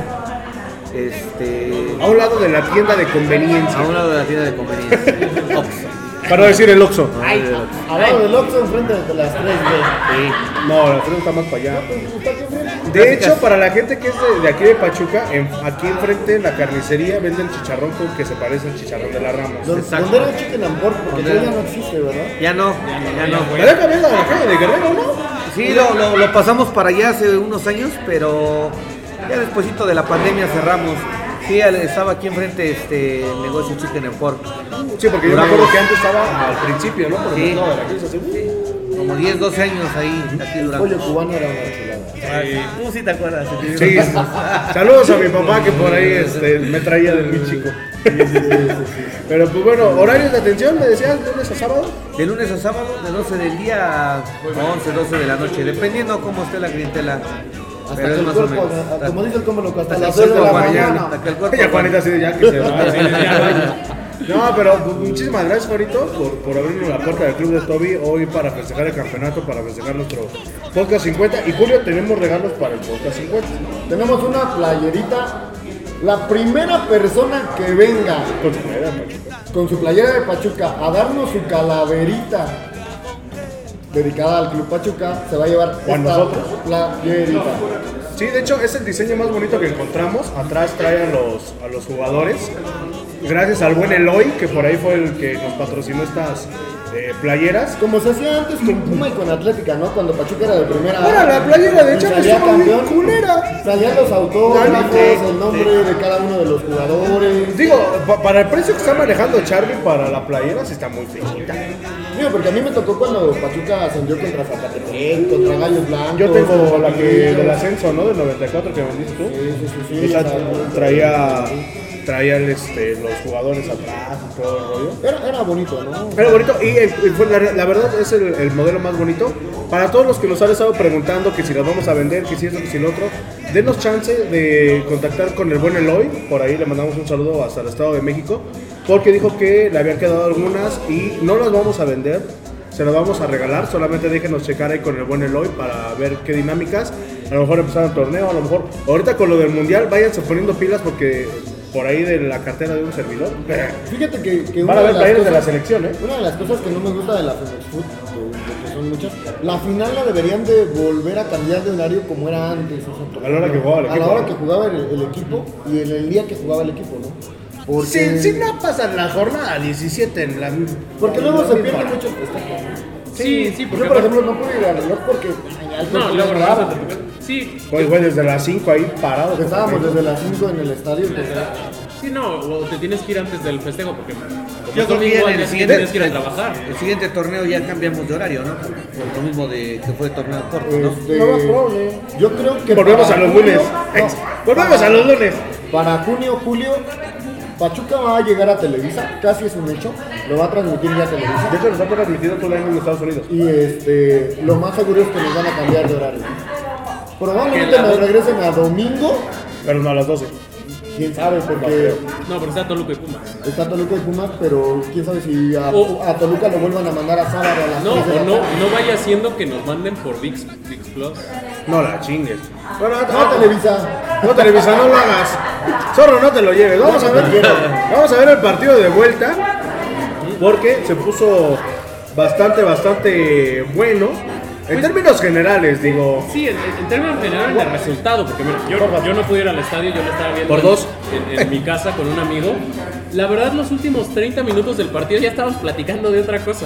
Este, A un lado de la tienda de conveniencia. a un lado de la tienda de conveniencia. Para no decir el Oxxo. Al lado del Oxxo, enfrente de las 3 Sí. No, la tienda está más para allá. d De hecho, para la gente que es de, de aquí de Pachuca, en- aquí enfrente en la carnicería venden chicharrón con que se parece al chicharrón de la Ramos. Donde era el Chicken and Pork, porque ya no existe, ¿verdad? Ya no, ya no. Pero viene la calle de Guerrero, ¿no? Sí, lo, lo- lo pasamos para allá hace unos años, pero ya despuesito de la pandemia cerramos. Sí, estaba aquí enfrente este el negocio Chicken and Pork. Sí, porque yo me Duramos- acuerdo que antes estaba al principio, ¿no? Por el Sí. mercado de la crisis, así, uh. Como 10, 12 años ahí, aquí El durante. pollo cubano era una chulada. ¿Cómo sí te acuerdas? Sí, saludos a mi papá que por ahí este, me traía del muy chico. Pero pues bueno, horarios de atención, me decías, lunes a sábado. De lunes a sábado, de 12 del día a 11, 12 de la noche, dependiendo cómo esté la clientela. Hasta Pero que el más o cuerpo, como dice el cómo loco, hasta Hasta las que el 2 de la cuerpo mañana. hasta que el cuerpo Ya Juanita así de ya que se va. Sí, ya, vaya. No, pero muchísimas gracias, Juanito, por, por abrirnos la puerta del club de Toby hoy para festejar el campeonato, para festejar nuestro podcast 50. Y Julio, tenemos regalos para el podcast 50. Tenemos una playerita. La primera persona que venga Con su playera de Pachuca. con su playera de Pachuca a darnos su calaverita dedicada al Club Pachuca se va a llevar ¿O a esta nosotros? playerita. Sí, de hecho es el diseño más bonito que encontramos. Atrás trae a los, a los jugadores. Gracias al buen Eloy, que por ahí fue el que nos patrocinó estas eh, playeras. Como se hacía antes con Puma y con Atlética, ¿no? Cuando Pachuca era de primera. Ahora, la playera de Chávez salía campeón. culera. Salían los autógrafos, el nombre de cada uno de los jugadores. Digo, pa- para el precio que está manejando Charlie para la playera, sí está muy feita. Digo, porque a mí me tocó cuando Pachuca ascendió contra Zacatepec, contra Gallos Blancos. Yo tengo la que del ascenso, ¿no? Del 94 que vendiste tú. Sí, sí, sí, Esa traía, traía este, los jugadores atrás y todo el rollo. Era, era bonito, ¿no? Era bonito y eh, fue la, la verdad es el, el modelo más bonito. Para todos los que nos han estado preguntando que si las vamos a vender, que si esto, que si lo otro, denos chance de contactar con el buen Eloy. Por ahí le mandamos un saludo hasta el Estado de México. Porque dijo que le habían quedado algunas y no las vamos a vender. Se las vamos a regalar, solamente déjenos checar ahí con el buen Eloy para ver qué dinámicas. A lo mejor empezar el torneo, a lo mejor ahorita con lo del mundial, váyanse poniendo pilas porque por ahí de la cartera de un servidor. Fíjate que, que Van a de la cosas- selección, ¿eh? Una de las cosas que no me gusta de la Food, de que son muchas, la final la deberían de volver a cambiar de horario como era antes. o sea, A la hora que jugaba el A la equipo, hora que jugaba el, el equipo y en el día que jugaba el equipo, ¿no? Porque, Si, si no pasan la jornada 17 en la. porque luego se la pierde misma- mucho el festejo. Sí, sí, porque Yo, por ejemplo, no pude ir al reloj porque No, cuerpo luego me regresas daba. a tu casa. Sí, Pues, güey, desde las 5 ahí parados. Estábamos desde las 5 en el estadio, entonces sí, no, o te tienes que ir antes del festejo porque Yo creo que en el siguiente tienes que ir a trabajar. el siguiente torneo ya cambiamos de horario, ¿no? Por lo mismo de que fue torneo corto, ¿no? este, yo creo que Volvemos a los lunes. no, Volvemos a los lunes. Para junio, julio, Pachuca va a llegar a Televisa, casi es un hecho, lo va a transmitir ya De Televisa. hecho, nos ha transmitido todo el año en Estados Unidos. Y este, lo más seguro es que nos van a cambiar de horario. Probablemente nos regresen a domingo, Pero no a las 12. quién sabe, porque No, porque está Toluca y Pumas. está Toluca y Pumas, pero quién sabe si a, O- a Toluca lo vuelvan a mandar a sábado a las No, 3 de o la no, no vaya siendo que nos manden por VIX, VIX Plus. No la chingues. Bueno, No, Televisa. No, Televisa, no lo hagas. Zorro, no te lo lleves. Vamos a ver, vamos a ver el partido de vuelta. Porque se puso bastante, bastante bueno. En términos generales, digo. Sí, en, en términos generales del resultado, porque mira, yo, yo no pude ir al estadio, yo lo estaba viendo Por en- dos. En, en mi casa con un amigo. La verdad, los últimos 30 minutos del partido ya estábamos platicando de otra cosa.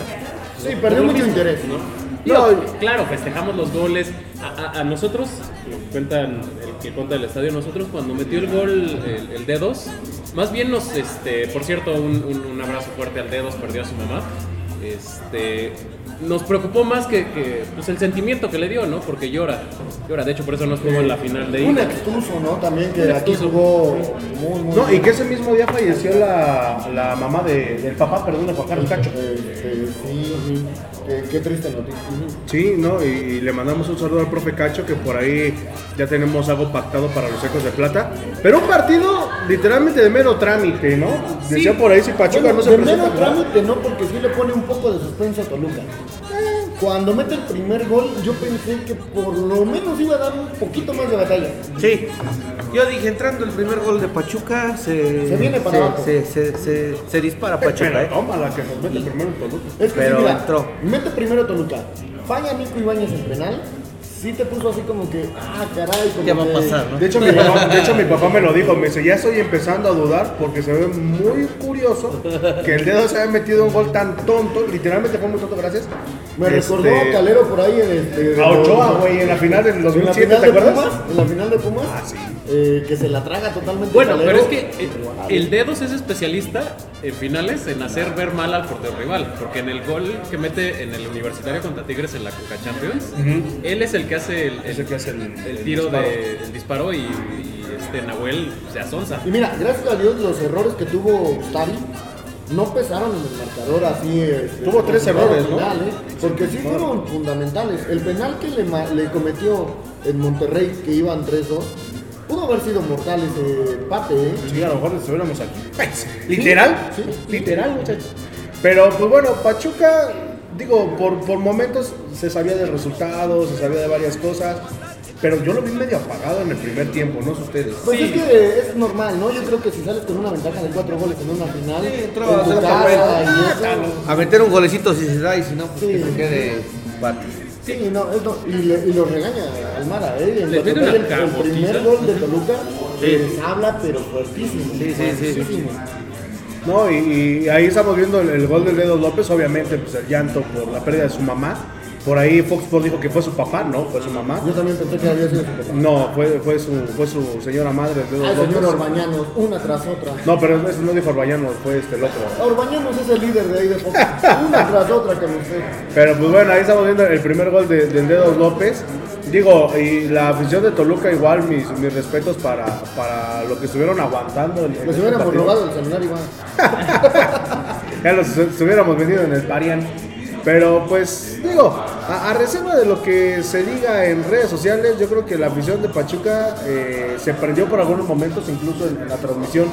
Sí, perdió mucho interés. ¿no? Digo, No. claro, festejamos los goles. A, a- a nosotros, lo cuentan el que cuenta del estadio, nosotros cuando metió el gol el, el D2, más bien nos, este, por cierto, un, un- un abrazo fuerte al D2, perdió a su mamá. este, nos preocupó más que, que, pues, el sentimiento que le dio, ¿no? Porque llora, llora. De hecho, por eso no estuvo en la final de Un ida. extuso, ¿no? También que aquí jugó muy, muy No, y bien. que ese mismo día falleció la, la mamá de, del papá, perdón, de Juan Carlos Cacho. Este, sí, qué, qué triste noticia. Sí, ¿no? Y, y le mandamos un saludo al profe Cacho, que por ahí ya tenemos algo pactado para los Ecos de Plata. Pero un partido literalmente de mero trámite, ¿no? Decía por ahí si Pachuca Bueno, no se de presenta. mero trámite no, porque sí le pone un poco de suspenso a Toluca. Cuando mete el primer gol, yo pensé que por lo menos iba a dar un poquito más de batalla. Sí, yo dije, entrando el primer gol de Pachuca, se, Se viene para se, abajo. se, se, se- se dispara Pachuca. Pero ¿eh? toma la que nos mete primero Toluca. Es que Pero sí, mira, entró. mete primero Toluca. Falla Nico Ibáñez en penal. Sí te puso así como que, ah, caray, como Ya va a que- pasar, ¿no? De hecho, mi papá, de hecho, mi papá me lo dijo, me dice, ya estoy empezando a dudar porque se ve muy curioso que el dedo se haya metido un gol tan tonto, literalmente fue muy tonto, gracias. Me Este, recordó a Calero por ahí en este. A Ochoa, güey, en la final del En la 2007, final ¿te de acuerdas? Pumas, en la final de Pumas, Ah, sí. eh, que se la traga totalmente. Bueno, Calero. pero es que eh, el Dedos es especialista en finales en hacer ver mal al portero rival, porque en el gol que mete en el Universitario contra Tigres en la Coca Champions, él es el que hace el, el que hace el- el el tiro disparo. de el disparo y, y, este Nahuel se asonza. Y mira, gracias a Dios los errores que tuvo Ustari no pesaron en el marcador así. este, Tuvo tres errores, ¿no? final, ¿eh? Porque sí fueron fundamentales. El penal que le, cometió en Monterrey, que iban 3-2, pudo haber sido mortal ese empate, ¿eh? Sí, a lo mejor estuviéramos aquí. ¿Literal? Sí, sí. Literal, muchachos. Pero, pues bueno, Pachuca, digo, por, por momentos se sabía del resultado, se sabía de varias cosas. Pero yo lo vi medio apagado en el primer tiempo, no sé ustedes. Pues Sí. es que es normal, ¿no? Yo creo que si sales con una ventaja de cuatro goles en una final, Sí, entró en a tu hacer casa papel. y eso, A meter un golecito si se da y si no, pues Sí. que se quede empate. Sí, no, es no- y, le- y lo regaña Almara, ¿eh? En el, el primer gol de Toluca, les habla, pero fuertísimo. Sí, sí, sí. No, y, ahí estamos viendo el, el gol de Dedo López, obviamente, pues el llanto por la pérdida de su mamá. Por ahí Fox Sports dijo que fue su papá, no, fue su mamá. Yo también pensé que había sido su papá. No, fue, fue, su, fue su señora madre, Dedo Ay, López. señor Orbañanos, una tras otra. No, pero eso no dijo Orbañano, fue este el otro. Orbañanos es el líder de ahí de Fox. Una tras otra que me sé. Pero pues bueno, ahí estamos viendo el primer gol de, del Dedos López. Digo, y la afición de Toluca igual, mis, mis respetos para, para lo que estuvieron aguantando. en- Les este hubiéramos partido. robado el celular igual. Ya los estuviéramos vendido en el Parian. Pero pues digo, a, a reserva de lo que se diga en redes sociales, yo creo que la afición de Pachuca eh, se prendió por algunos momentos, incluso en, la transmisión.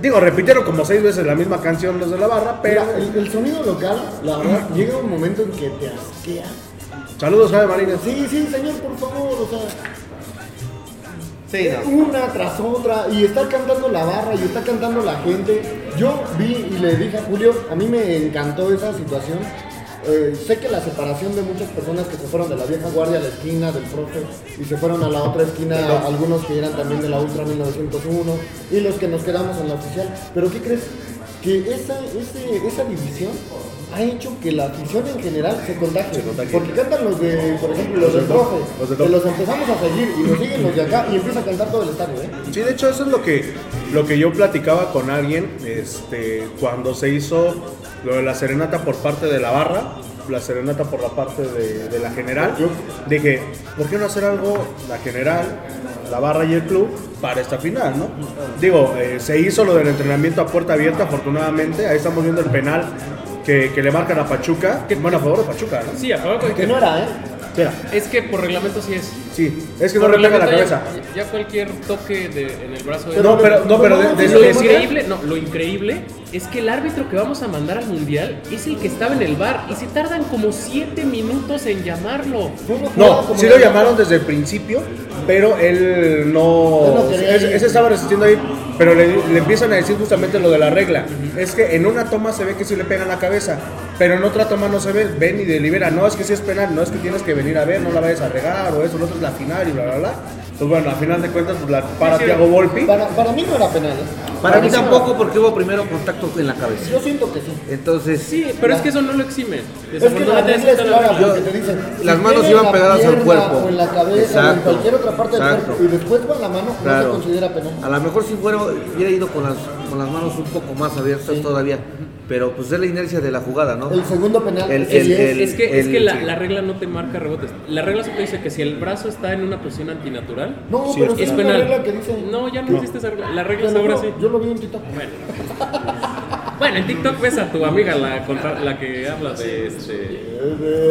Digo, repitieron como seis veces la misma canción los de la barra, pero... Mira, el, el sonido local, la verdad, llega un momento en que te asquea. Saludos, Javi Marínez. Sí, sí, señor, por favor, o sea. Sí, no. Una tras otra, y está cantando la barra, y está cantando la gente. Yo vi y le dije a Julio, a mí me encantó esa situación. Eh, sé que la separación de muchas personas que se fueron de la vieja guardia a la esquina del profe y se fueron a la otra esquina, algunos que eran también de la Ultra 1901 y los que nos quedamos en la oficial. Pero ¿qué crees? Que esa, ese- esa división ha hecho que la afición en general se contagie. Porque cantan los de, por ejemplo, los, del profe, los que los empezamos a seguir y nos siguen los de acá y empieza a cantar todo el estadio, ¿eh? Sí, de hecho eso es lo que, lo que yo platicaba con alguien este, cuando se hizo lo de la serenata por parte de la barra, la serenata por la parte de, de la general. Dije, ¿por qué no hacer algo la general, la barra y el club para esta final, no? Digo, eh, se hizo lo del entrenamiento a puerta abierta, afortunadamente. Ahí estamos viendo el penal que, que le marcan a Pachuca. Bueno, a favor de Pachuca, ¿no? Sí, a favor, porque Que no era, ¿eh? Espera, es que por reglamento sí es. sí, es que no Por le pega la cabeza. Ya, ya cualquier toque de, en el brazo de No, pero, no, pero de- de- Lo de- increíble, no, lo increíble es que el árbitro que vamos a mandar al mundial es el que estaba en el bar y se tardan como 7 minutos en llamarlo. No, sí lo llamaron desde el principio, pero él no. No ese, estaba resistiendo ahí, pero le, le empiezan a decir justamente lo de la regla. Es que en una toma se ve que sí le pegan la cabeza, pero en otra toma no se ve, ven y delibera. No, es que sí es penal, no es que tienes que venir a ver, no la vayas a regar o eso, lo otro es la final y bla, bla, bla. Pues bueno, a final de cuentas, pues la para Sí, sí. Thiago Volpi. Para, para mí no era penal, ¿eh? Para mí tampoco porque hubo primero contacto en la cabeza. Yo siento que sí. Entonces, Sí, pero es que eso no lo exime. Es que la regla es clara Yo- te dicen. las si manos iban la pegadas al cuerpo. O en la cabeza o en cualquier otra parte del cuerpo y después con la mano no se considera penal. A lo mejor si fuera, hubiera ido con las, con las manos un poco más abiertas todavía, pero pues es la inercia de la jugada, ¿no? El segundo penal. El- el- es. el- Es que, es que la, sí. la regla no te marca rebotes. La regla solo te dice que si el brazo está en una posición antinatural, no, Sí, pero es es penal. regla que dice. No, ya no, existe esa regla. La regla es ahora sí. Yo lo vi en TikTok. Bueno, en TikTok ves a tu amiga, la, contra- la que habla de, este,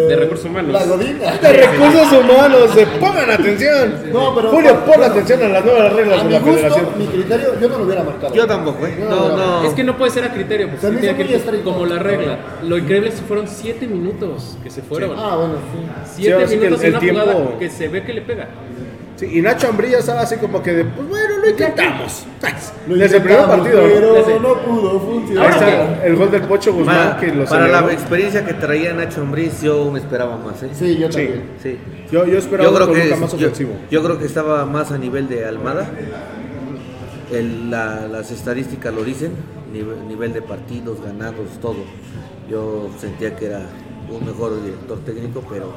De, recursos humanos. La godina. De recursos humanos, de pongan atención. No, pero- Julio, pon atención a las nuevas reglas A de mi la gusto, federación. mi criterio, yo no lo hubiera marcado. Yo tampoco, ¿eh? Yo No, no, no. Es que no puede ser a criterio, porque Se me sí tiene hizo que muy ir estricto. como la regla. Lo increíble es que fueron 7 minutos que se fueron. Ah, bueno, sí. 7 ahora sí que minutos el- en el una jugada que se ve que le pega. Sí, y Nacho Ambrilla estaba así como que de, pues bueno, lo intentamos. Lo Desde el primer partido. Pero no pudo funcionar. Ahí está el gol del Pocho Guzmán Para, que lo para celebró. la experiencia que traía Nacho Ambriz, yo me esperaba más, ¿eh? Sí, yo Sí. también. Sí. Yo, yo esperaba Yo creo un que más yo, ofensivo. yo creo que estaba más a nivel de Almada. El- la- las estadísticas lo dicen, nivel, nivel de partidos ganados, todo. Yo sentía que era un mejor director técnico, pero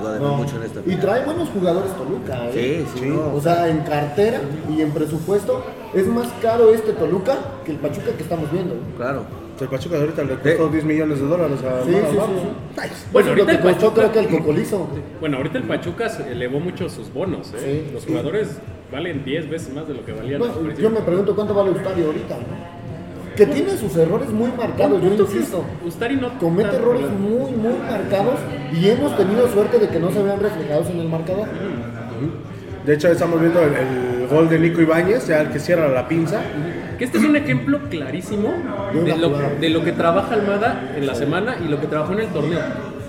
quedó de No. mucho en esta. Y trae buenos jugadores Toluca, ¿eh? Sí, sí, no. O sea, en cartera y en presupuesto es más caro este Toluca que el Pachuca que estamos viendo. Claro. El Pachuca ahorita le costó 10 millones de dólares a Sí, sí, sí. ¿no? sí. Bueno, ahorita lo que el costó Pachuca- creo que el Cocolizo. Bueno, ahorita el Pachuca se elevó mucho sus bonos. ¿eh? Sí. Los jugadores valen 10 veces más de lo que valían No, yo me pregunto cuánto vale Ustari ahorita. ¿no? Que tiene sus errores muy marcados, yo insisto. Ustari no Comete errores ¿verdad? muy, muy marcados y hemos tenido suerte de que no se vean reflejados en el marcador. De hecho, estamos viendo el, el gol de Nico Ibáñez, ya el que cierra la pinza. Que este es un ejemplo clarísimo De lo, de lo que trabaja Almada en la semana y lo que trabajó en el torneo.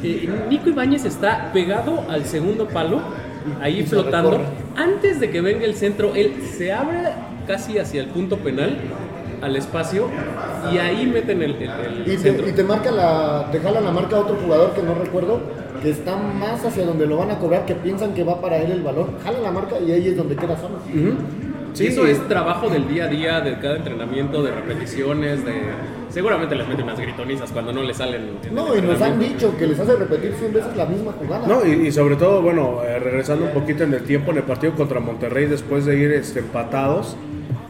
Eh, Nico Ibáñez está pegado al segundo palo, ahí flotando. Antes de que venga el centro, él se abre casi hacia el punto penal, al espacio, y ahí meten el, el- el Y centro. te, y te marca la, te jala la marca a otro jugador que no recuerdo, que está más hacia donde lo van a cobrar, que piensan que va para él el balón. Jala la marca y ahí es donde queda solo. Sí, eso es trabajo del día a día, de cada entrenamiento, de repeticiones, de... Seguramente les meten unas gritonizas cuando no le salen. No, y nos han dicho que les hace repetir 100 veces la misma jugada. No, y, y sobre todo, bueno, eh, regresando un poquito en el tiempo, en el partido contra Monterrey, después de ir este, empatados,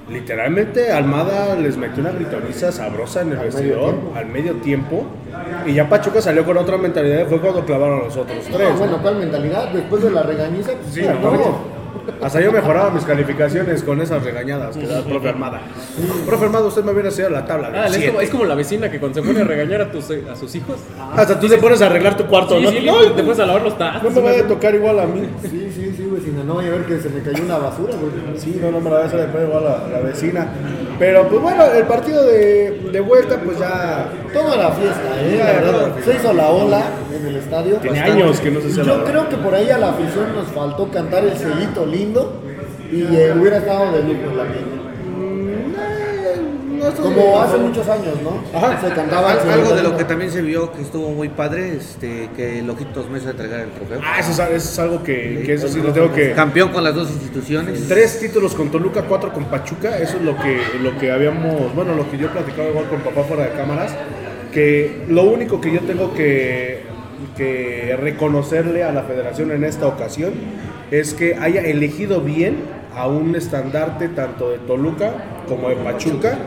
literalmente Almada les metió una gritoniza sabrosa en el Al vestidor al medio tiempo. Y ya Pachuca salió con otra mentalidad, fue cuando clavaron a los otros No, tres. bueno, ¿cuál mentalidad? Después de la regañiza, pues Sí, sí, no, no. Hasta yo mejoraba mis calificaciones con esas regañadas que da el profe Armada. Profe Armada, usted me viene a enseñar la tabla. Ah, es como, es como la vecina que cuando se pone a regañar a, tus, a sus hijos. Hasta tú te pones a arreglar tu cuarto, Sí, ¿no? sí, no, te pones a lavar los tazos. no me vaya a tocar igual a mí. Sí, sí, sí, vecina. No voy a ver que se me cayó una basura, güey. Sí, no, no me la voy a hacer después igual a la vecina. Pero pues bueno, el partido de, de vuelta, pues ya. Toda la fiesta, ¿eh? Ya, La verdad, toda la fiesta. se hizo la ola en el estadio. Tiene Bastante. años que no se la Yo creo que por ahí a la afición nos faltó cantar el sellito lindo y eh, hubiera estado de lujo la No sé. Como hace muchos años, ¿no? Ajá. Se cantaba Al- algo de lo que también se vio que estuvo muy padre, este, que el Ojitos Mesa entregara el trofeo. Ah, eso es, eso es algo que, que eso sí lo tengo que. Campeón con las dos instituciones. Tres títulos con Toluca, cuatro con Pachuca. Eso es lo que, lo que habíamos. Bueno, lo que yo platicaba igual con papá fuera de cámaras. Que lo único que yo tengo que, que reconocerle a la federación en esta ocasión es que haya elegido bien a un estandarte tanto de Toluca como de Pachuca.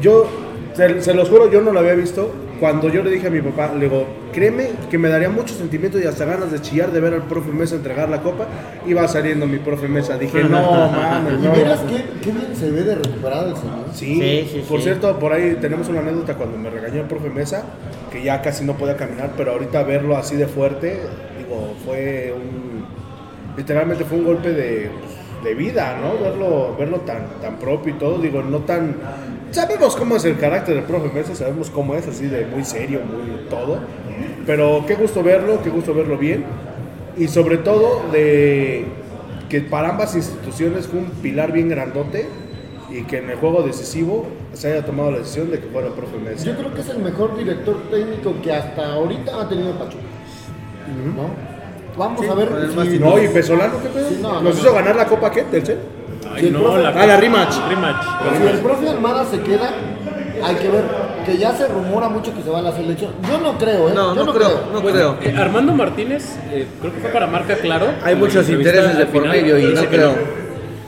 Yo, se, se los juro, yo no lo había visto. Cuando yo le dije a mi papá, le digo, créeme que me daría mucho sentimiento y hasta ganas de chillar de ver al profe Mesa entregar la copa. Iba saliendo mi profe Mesa. Dije, no, mames, Y no. verás qué, qué bien se ve de recuperado el señor. Sí, Sí, sí, por sí. cierto, por ahí tenemos una anécdota cuando me regañó el profe Mesa, que ya casi no podía caminar, pero ahorita verlo así de fuerte, digo, fue un. Literalmente fue un golpe de, de vida, ¿no? Verlo, verlo tan, tan propio y todo, digo, no tan. Sabemos cómo es el carácter del profe Mesa, sabemos cómo es, así de muy serio, muy todo. Pero qué gusto verlo, qué gusto verlo bien. Y sobre todo de que para ambas instituciones fue un pilar bien grandote y que en el juego decisivo se haya tomado la decisión de que fuera el profe Mesa. Yo creo que es el mejor director técnico que hasta ahorita ha tenido Pachuca. ¿No? Vamos a ver si... No, y Pesolano, ¿qué pedo? Sí, no, Nos no, hizo no. ganar la Copa, ¿qué? ¿Telcel? Si el no, profe- Ah, la rematch. Rematch. Si el profe Almada se queda, hay que ver que ya se rumora mucho que se va a la selección. Yo no creo, ¿eh? No, Yo no, creo, no creo. Eh, Armando Martínez, eh, creo que fue para marca claro. Hay la muchos intereses de por medio y no creo.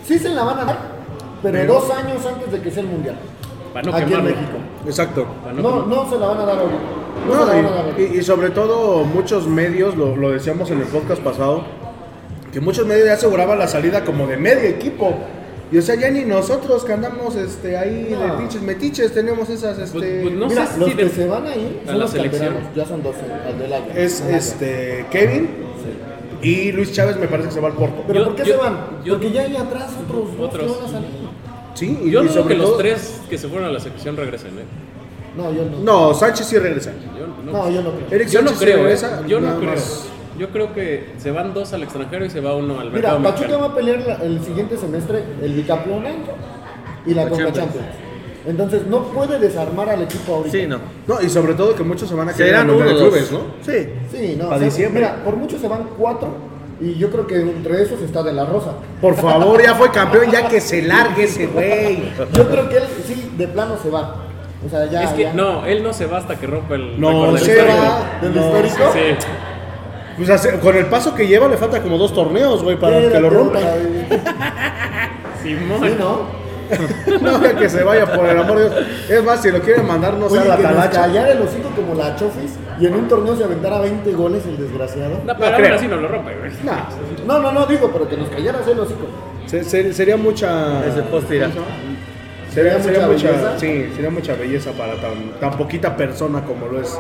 Sí se la van a dar, pero dos años antes de que sea el mundial. Para no aquí en. México. Exacto. Para no No, quemarlo. no se la van a dar ahorita. No, se No, la van a dar ahorita. y, y sobre todo muchos medios, lo, lo decíamos en el podcast pasado, que muchos medios ya aseguraban la salida como de medio equipo. Y o sea, ya ni nosotros que andamos este, ahí de No. pinches metiches tenemos esas... Este, Pues- pues no Mira, sé los si que de- se van a ir a son la los selección. canteranos. Ya son 12 al del año. es año. este Kevin y Luis Chávez me parece que se va al Porto. ¿Pero Yo- por qué yo- se van? yo- Porque ya hay atrás otros dos Otros. que van a salir. Sí, y, Yo y que los tres que se fueron a la selección regresen, ¿eh? No, yo no. No, Sánchez sí regresa. Yo no, No, yo no creo. Eric yo no creo, ¿eh? regresa, Yo no creo. más. Yo creo que se van dos al extranjero y se va uno al Mira, mercado Pachuca mexicano. va a pelear la- el siguiente semestre el bicampeonato y la, La Conca Champions. Champions. Entonces no puede desarmar al equipo ahorita. Sí, no. No, y sobre todo que muchos se van a quedar Serán en clubes, dos. ¿no? Sí. Sí, no. Pa' o sea, diciembre. Mira, por mucho se van cuatro y yo creo que entre esos está De La Rosa. Por favor, ya fue campeón, ya que se largue ese güey. Yo creo que él sí, de plano se va. O sea, ya. Es que ya. no, él no se va hasta que rompa el No, récord del se histórico. va. ¿Del No, histórico? Sí. Pues hace- con el paso que lleva le falta como dos torneos, güey, para que lo rompa. Simón. Sí, ¿no? No, que se vaya por el amor de Dios. Es más, si lo quieren mandar, no sea la talacha. callara el hocico como la Chofis y en un torneo se aventara 20 goles el desgraciado. No, pero No aún creo. así no lo rompe, güey. No, no, no, digo, pero que nos callaras el hocico. se- se- sería mucha. Ese poste irá. Sería, ¿Sería mucha, belleza? sí, sería mucha belleza para tan, tan poquita persona como lo es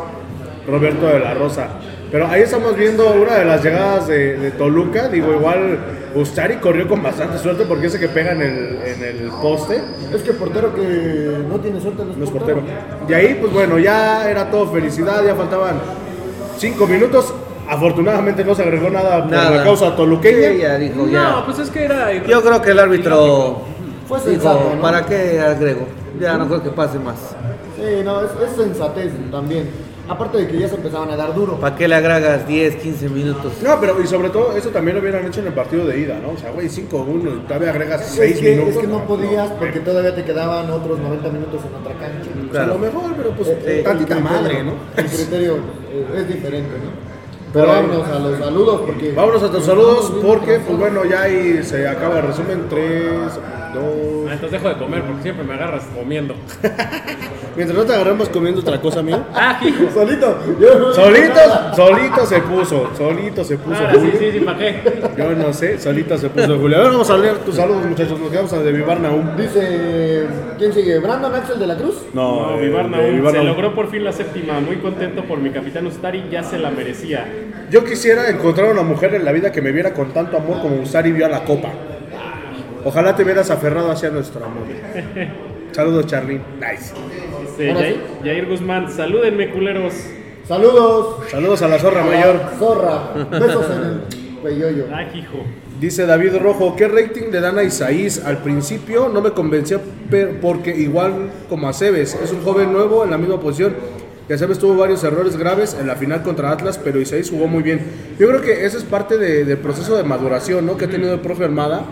Roberto de la Rosa. Pero ahí estamos viendo una de las llegadas de, de Toluca. Digo, igual Ustari corrió con bastante suerte porque ese que pega en el, en el poste Es que portero que no tiene suerte no es, no es portero. De ahí, pues bueno, ya era todo felicidad, ya faltaban cinco minutos. Afortunadamente no se agregó nada por Nada. la causa toluqueña. Sí, ya dijo, ya. No, pues es que era. Yo creo que el árbitro Fue dijo, sensato, ¿no? ¿para qué agrego? Ya no creo que pase más. Sí, no, es, es sensatez también. Aparte de que ya se empezaban a dar duro. ¿Para qué le agregas 10, 15 minutos? No, pero y sobre todo eso también lo hubieran hecho en el partido de ida, ¿no? O sea, güey, 5-1 y todavía agregas Es 6 que, minutos. es que no podías porque todavía te quedaban otros 90 minutos en otra cancha. O sea, a lo mejor, pero pues Eh, eh, tantita el criterio- madre, ¿no? El criterio eh, es diferente, ¿no? Pero vámonos a los saludos porque... Vámonos a tus saludos porque, pues bueno, ya ahí se acaba el resumen. 3, 2. Ah, entonces dejo de comer porque siempre me agarras comiendo. Mientras no te agarramos comiendo otra cosa, amigo. Ah, hijo. Solito. Yo no- Solito, solito se puso, solito se puso. Ahora sí, sí, sí, ¿para qué? Yo no sé, solito se puso Julio. Ahora vamos a leer tus saludos, muchachos. Nos quedamos a de Vivar aún. Dice, ¿quién sigue? ¿Brandon Axel de la Cruz? No, No, eh, Vivarna de aún Vivar se logró por fin la séptima. Muy contento por mi capitán Ustari, ya se la merecía. Yo quisiera encontrar una mujer en la vida que me viera con tanto amor como Usari vio a la copa. Ojalá te hubieras aferrado hacia nuestro amor. Saludos, Charly. Nice. Yair, Yair Guzmán, salúdenme culeros. Saludos. Saludos a la zorra mayor. Zorra. Besos en el peyoyo. Ay, hijo. Dice David Rojo, ¿qué rating le dan a Isaís? Al principio no me convencía per- porque igual como a Cebes, es un joven nuevo en la misma posición. Y Cebes tuvo varios errores graves en la final contra Atlas, pero Isaís jugó muy bien. Yo creo que ese es parte de- del proceso de maduración ¿no? que ha tenido el profe Armada.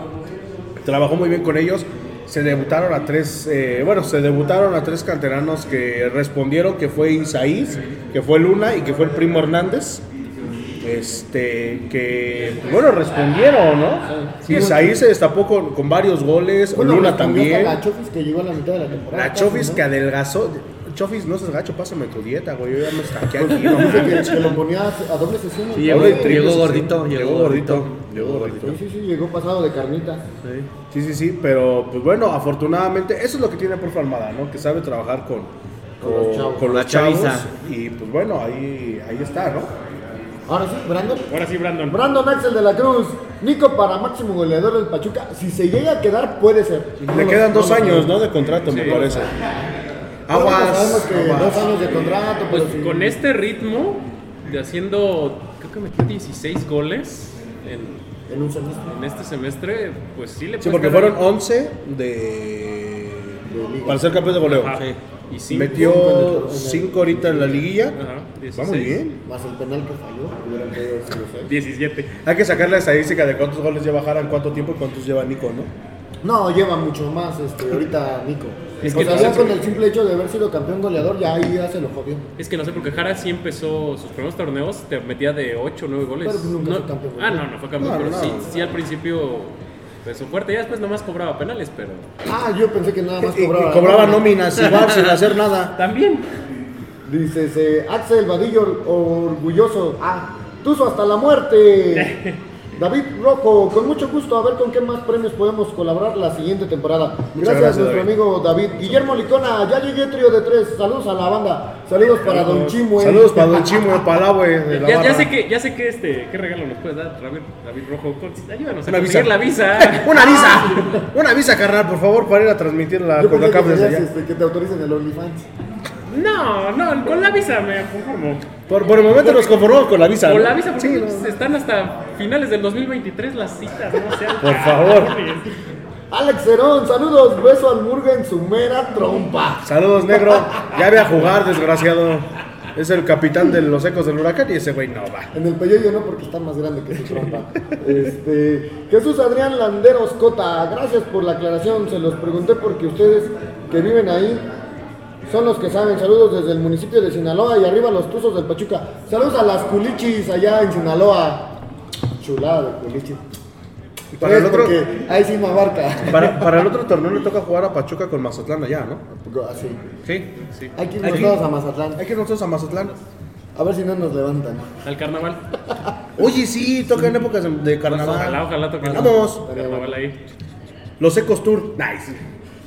Trabajó muy bien con ellos. Se debutaron a tres, eh, bueno, se debutaron a tres canteranos que respondieron, que fue Isaís, que fue Luna y que fue el primo Hernández este que bueno respondieron, ¿no? Sí. Isaí se destapó con, con varios goles, Bueno, Luna también. La Chofis que llegó a la mitad de la temporada. La Chofis que adelgazó. Chofis, no seas gacho, pásame tu dieta, güey. Yo ya me saqué aquí, no que, lo ponía a doble sesión. Sí, llegó, Doble gordito, llegó, gordito. Llegó gordito. Sí, sí, sí, llegó pasado de carnita. Sí, sí, sí, pero pues bueno, afortunadamente, eso es lo que tiene Profe Armada, ¿no? Que sabe trabajar con, Con los chavos. con La los chavos. chaviza. Y pues bueno, ahí, ahí está, ¿no? Ahora sí, Brandon. Ahora sí, Brandon. Brandon Axel de la Cruz. Nico para máximo goleador del Pachuca. Si se llega a quedar, puede ser. Le quedan no dos años. ¿no? De contrato, me parece. Bueno, Aguas. sabemos que aguas. dos años de contrato, Pues pero sí. con este ritmo de haciendo, creo que metió 16 goles en, En un semestre. en este semestre, pues sí le Sí, porque fueron 11 de... liga. Para ser campeón de goleo. Y cinco. Metió 5 ahorita en la liguilla. Ajá, Va muy 16. bien. Más el penal que falló. Hubieran podido ser los seis. 17. Hay que sacar la estadística de cuántos goles lleva Jara en cuánto tiempo y cuántos lleva Nico, ¿no? No, lleva mucho más este, ahorita Nico. Es o que sea, no ya con el simple hecho de haber sido campeón goleador, ya ahí ya se lo jodió. Es que no sé, porque Jara sí empezó sus primeros torneos, te metía de 8 o 9 goles. Pero nunca No- fue campeón. Ah, no, no fue campeón, No, pero no. Sí, sí al principio empezó fuerte, ya después nomás cobraba penales, pero... Ah, yo pensé que nada más Y- y cobraba. cobraba nóminas igual sin hacer nada. También. Dices, eh, Axel Vadillo orgulloso. Ah, Tuzo hasta la muerte. David Rojo, con mucho gusto, a ver con qué más premios podemos colaborar la siguiente temporada. Gracias, gracias, nuestro David. amigo David. Guillermo Licona, ya llegué trío de tres. Saludos a la banda. Saludos para Don Chimue. Saludos para Don Chimo, Palahue de la Ya, ya sé que, ya sé que este, ¿qué regalo nos puedes dar, David, David Rojo? Ayúdanos a Una conseguir visa. la visa. Una visa, una visa, carnal, por favor, para ir a transmitir la Yo pensé que, CONCACAF desde allá. este, que te autoricen el OnlyFans. No, no, con la visa me conformo. Por, por el momento nos conformamos con la visa. Con ¿no? la visa, porque Sí, pues, no. están hasta finales del 2023 las citas, ¿no? O sea, Por favor. Alex Cerón, saludos. Beso al Murga en su mera trompa. Saludos, negro. Ya ve a jugar, desgraciado. Es el capitán de los ecos del huracán y ese güey no va. En el peyoyo no, porque está más grande que su trompa. Este, Jesús Adrián Landeros Cota, gracias por la aclaración. Se los pregunté porque ustedes que viven ahí son los que saben. Saludos desde el municipio de Sinaloa y arriba los tuzos del Pachuca. Saludos a las culichis allá en Sinaloa. Chulada de culichis. Y para el otro, porque ahí sí me abarca. para, para el otro torneo le toca jugar a Pachuca con Mazatlán allá, ¿no? Así. Sí. sí. Hay que irnos todos a Mazatlán. Hay que ir nosotros a Mazatlán. A ver si no nos levantan. Al carnaval. Oye, sí, toca en épocas de, de carnaval. Ojalá, ojalá toquen. Vamos. Carnaval ahí. Los Ecos Tour. Nice.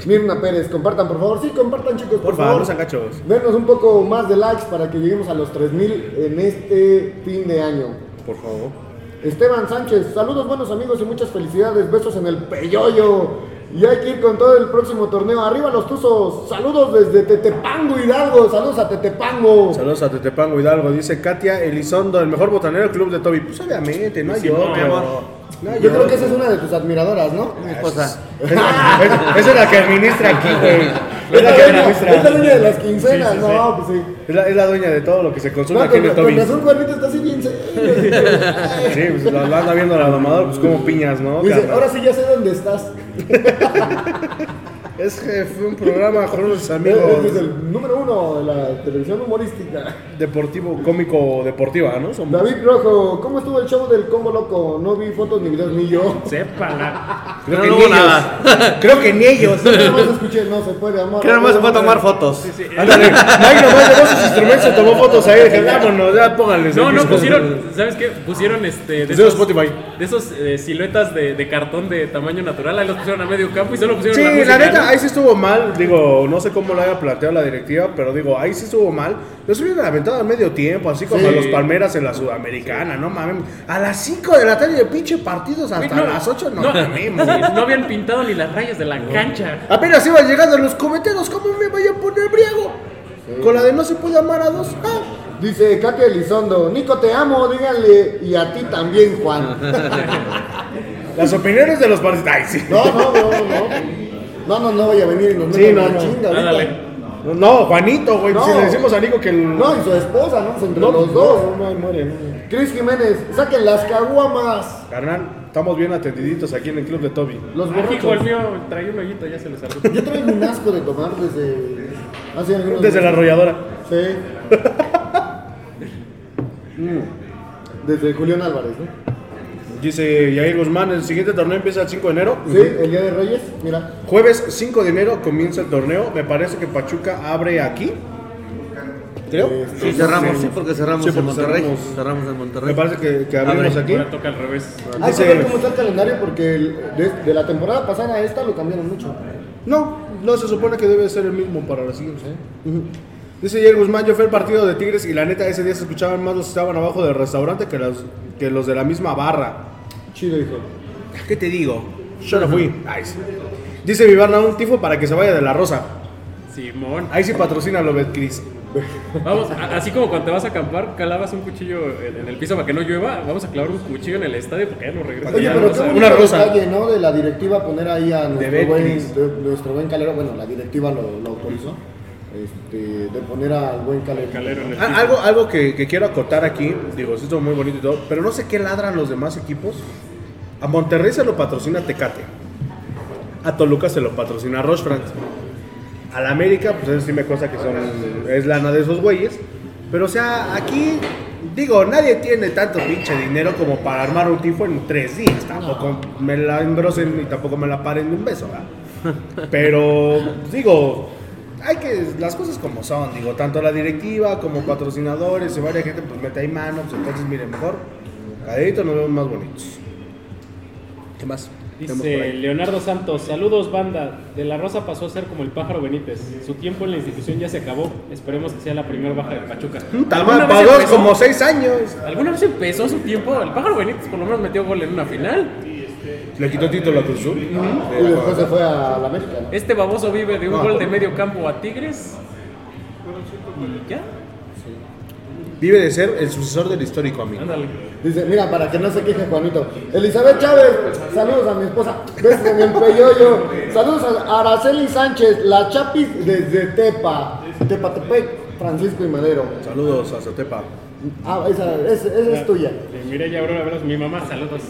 Mirna Pérez, compartan por favor. Sí, compartan chicos, por, Por favor, no sean gachos. Denos un poco más de likes para que lleguemos a los 3000 en este fin de año. Por favor. Esteban Sánchez, saludos buenos amigos y muchas felicidades, besos en el peyoyo. Y hay que ir con todo el próximo torneo. Arriba los tuzos, saludos desde Tetepango Hidalgo, saludos a Tetepango. Saludos a Tetepango Hidalgo. Dice Katia Elizondo, el mejor botanero club de Toby. Pues obviamente, no hay Sí, no, otro. mi amor. No Yo creo que esa es una de tus admiradoras, ¿no? Mi esposa. Es- es- Esa es la que administra aquí, güey. Es la que administra. es la dueña de las quincenas, Sí, sí, sí. no, pues sí. Es la, es la dueña de todo lo que se consume No, aquí en el con Toby. razón Juanito está así bien. Sí, pues la, anda viendo la domadora, pues como piñas, ¿no? Dice, ahora sí ya sé dónde estás. Es que fue un programa con unos Este amigos es el número uno de la televisión humorística. deportivo, cómico deportiva, ¿no? Somos- David Rojo, ¿cómo estuvo el show del combo loco? No vi fotos ni videos ni yo. Sépala. Creo No, que no ni hubo ellos. nada. Creo que ni ellos. Nada más escuché, no se puede amar. Que nomás se fue a tomar fotos. Ándale, Mike nomás llevó sus instrumentos, se tomó fotos ahí, dije, vámonos, ya pónganles. No, no, disco". pusieron, ¿sabes qué? Pusieron este. De Pusieron esos, Spotify. De esos eh, siluetas de, de cartón de tamaño natural, ahí los pusieron a medio campo y solo pusieron Sí, la la, música. Ahí sí estuvo mal. Digo, no sé cómo lo haya planteado la directiva, pero digo, ahí sí estuvo mal. Los hubieran aventado al medio tiempo, así como Sí. a los Palmeras en la Sudamericana, no mames. A las 5 de la tarde de pinche partidos hasta No, las 8, no, no, mamemos. sí, no habían pintado ni las rayas de la cancha. Apenas iban llegando los cometeros, ¿cómo me voy a poner briago? Con la de no se puede amar a dos. Ah. Dice Katia Elizondo, Nico te amo, díganle, y a ti también, Juan. Las opiniones de los partidos. Ay, sí. No, no, no, no. No, no, no vaya a venir y nos Sí, no, no. chinga ahorita. Ándale. No, Juanito, güey. No. Si le decimos a Nico que el. No, y su esposa, ¿no? Entre No, los dos. no, no, muere, no. Cris Jiménez, saquen las caguamas. Carnal, estamos bien atendiditos aquí en el club de Toby. Los Ah, hijo, el borrachos. mío traía un hoyito, ya se le salió. Yo traigo un asco de tomar desde hace algunos Desde la arrolladora. Sí. Mm. Desde Julián Álvarez, ¿no? Dice Yair Guzmán, el siguiente torneo empieza el 5 de enero. Sí, el Día de Reyes, mira. Jueves 5 de enero comienza el torneo. Me parece que Pachuca abre aquí. Creo. Sí, cerramos, sí, porque cerramos Sí, en Monterrey. cerramos. Cerramos en Monterrey. Me parece que, que abrimos Abre. aquí. Ahora toca al revés. Hay que ver cómo está el calendario porque el- de, de la temporada pasada a esta lo cambiaron mucho. No, no se supone que debe ser el mismo para la siguiente. Ujú. Dice Jair Guzmán, yo fui al partido de Tigres y la neta ese día se escuchaban más los que estaban abajo del restaurante que los, que los de la misma barra. Chido, hijo. ¿Qué te digo? Yo no fui. Sí. Dice Vivarna, un tifo para que se vaya de la rosa. Simón. Ahí sí patrocina lo Betcris. Vamos, a- así como cuando te vas a acampar, calabas un cuchillo en, en el piso para que no llueva, vamos a clavar un cuchillo en el estadio porque ya no regresa. Oye, Ya pero no qué bonito Una rosa. detalle, ¿no? De la directiva poner ahí a nuestro, buen, de- nuestro buen calero. Bueno, la directiva lo, lo autorizó. Este, de poner al buen calero. Calero en el Ah. Algo, algo que, que quiero acotar aquí, digo, esto es muy bonito y todo, pero no sé qué ladran los demás equipos. A Monterrey se lo patrocina Tecate. A Toluca se lo patrocina Roche France. A la América, pues eso sí me consta que son, es lana de esos güeyes. Pero o sea, aquí, digo, nadie tiene tanto pinche dinero como para armar un tifo en tres días. Tampoco me la embrosen y tampoco me la paren de un beso, ¿verdad? Pero, digo, hay que, las cosas como son, digo, tanto la directiva como patrocinadores y varias gente pues mete ahí manos, entonces miren, mejor, cadito nos vemos más bonitos. ¿Qué más? Dice. Leonardo Santos, saludos banda. De la Rosa pasó a ser como el pájaro Benítez. Su tiempo en la institución ya se acabó. Esperemos que sea la primera baja de Pachuca. Puta ¿Alguna madre, vez como seis años. ¿Alguna vez empezó su tiempo? El pájaro Benítez por lo menos metió gol en una final. Le quitó título a Cruz Azul. Y después se fue a la América. ¿no? Este baboso vive de un No. gol de medio campo a Tigres. Y ya, Vive de ser el sucesor del histórico amigo. ándale. Dice, mira, para que no se queje Juanito. Elizabeth Chávez, saludos a mi esposa. Besos en el peyoyo. Saludos a Araceli Sánchez, la Chapis desde Tepa. Tepatepec, Francisco y Madero. Saludos a Sotepa. Ah, esa, esa- esa es tuya. De Mireya Aurora Veros, mi mamá, saludos.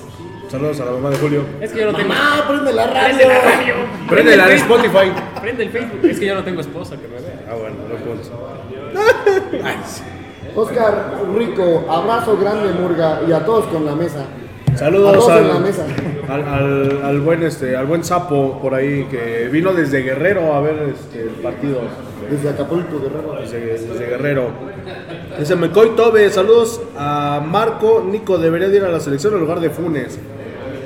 Saludos a la mamá de Julio. Es que yo no tengo. Mamá, prende la radio. Prende la radio. Prende la de. Spotify. Prende el Facebook. Es que yo no tengo esposa que me vea. Ah, bueno, no puedo. Oscar Rico, abrazo grande, Murga, y a todos con la mesa. A Saludos todos al, en la mesa. al, al- al buen este, al buen sapo por ahí que vino desde Guerrero a ver este, el partido. Desde Acapulco, Guerrero. Desde, desde Guerrero. Dice Mecoy Tobe, saludos a Marco. Nico debería de ir a la selección en lugar de Funes.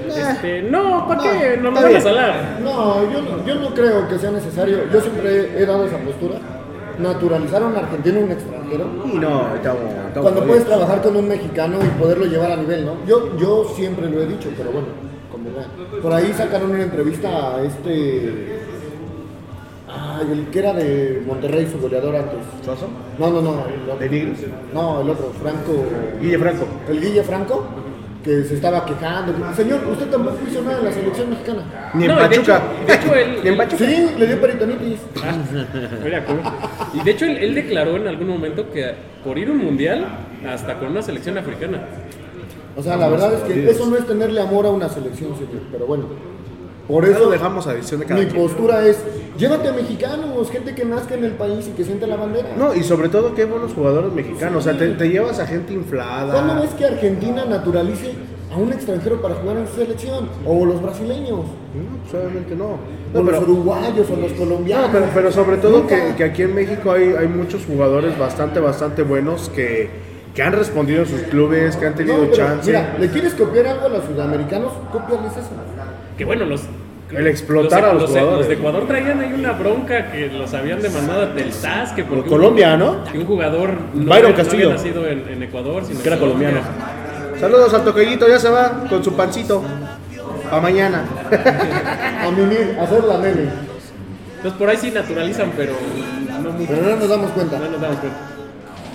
Este, no, ¿para qué? No me van a salar. No, yo no, yo no creo que sea necesario. Yo siempre he dado esa postura. Naturalizar a un argentino un extranjero. Y no, estamos, estamos Cuando puedes trabajar con un mexicano y poderlo llevar a nivel, ¿no? Yo, yo siempre lo he dicho, pero bueno, como vean. Por ahí sacaron una entrevista a este. Ay, el que era de Monterrey, su goleador antes. ¿Suazo? No, no, no. El otro. ¿De Nigris? No, el otro, Franco. Guille Franco. El Guille Franco, que se estaba quejando. Señor, usted tampoco hizo nada en la selección mexicana. Ni en No, y de Pachuca. hecho- de hecho, él- Ni en Pachuca. Sí, le dio peritonitis. Mira, ¿cómo? Y de hecho, él, él declaró en algún momento que por ir a un mundial, hasta con una selección africana. O sea, la verdad es que eso no es tenerle amor a una selección, señor. Pero bueno, por Ya lo eso dejamos a decisión de cada mi quien. postura es: llévate a mexicanos, gente que nazca en el país y que siente la bandera. No, y sobre todo qué buenos jugadores mexicanos. O sea, te, te llevas a gente inflada. ¿Cuándo ves que Argentina naturalice a un extranjero para jugar en su selección? O los brasileños, No, pues obviamente no. o los uruguayos, o los colombianos. no, pero, pero sobre todo que, que aquí en México hay, hay muchos jugadores bastante, bastante buenos que, que han respondido en sus clubes, que han tenido No, pero, chance. Mira, ¿le quieres copiar algo a los sudamericanos? Cópiales eso. Que bueno, los. El explotar a los jugadores. los de Ecuador traían ahí una bronca que los habían demandado del SAS. Que porque un- Colombia, ¿no? Que un jugador no, Byron había- no Castillo. había nacido en, en Ecuador, sino Que era colombiano. Saludos al toquellito, ya se va con su pancito. Pa' mañana. A mimir, a hacer la meme. Entonces por ahí sí naturalizan, pero no mucho. Pero no nos damos cuenta. No nos damos cuenta.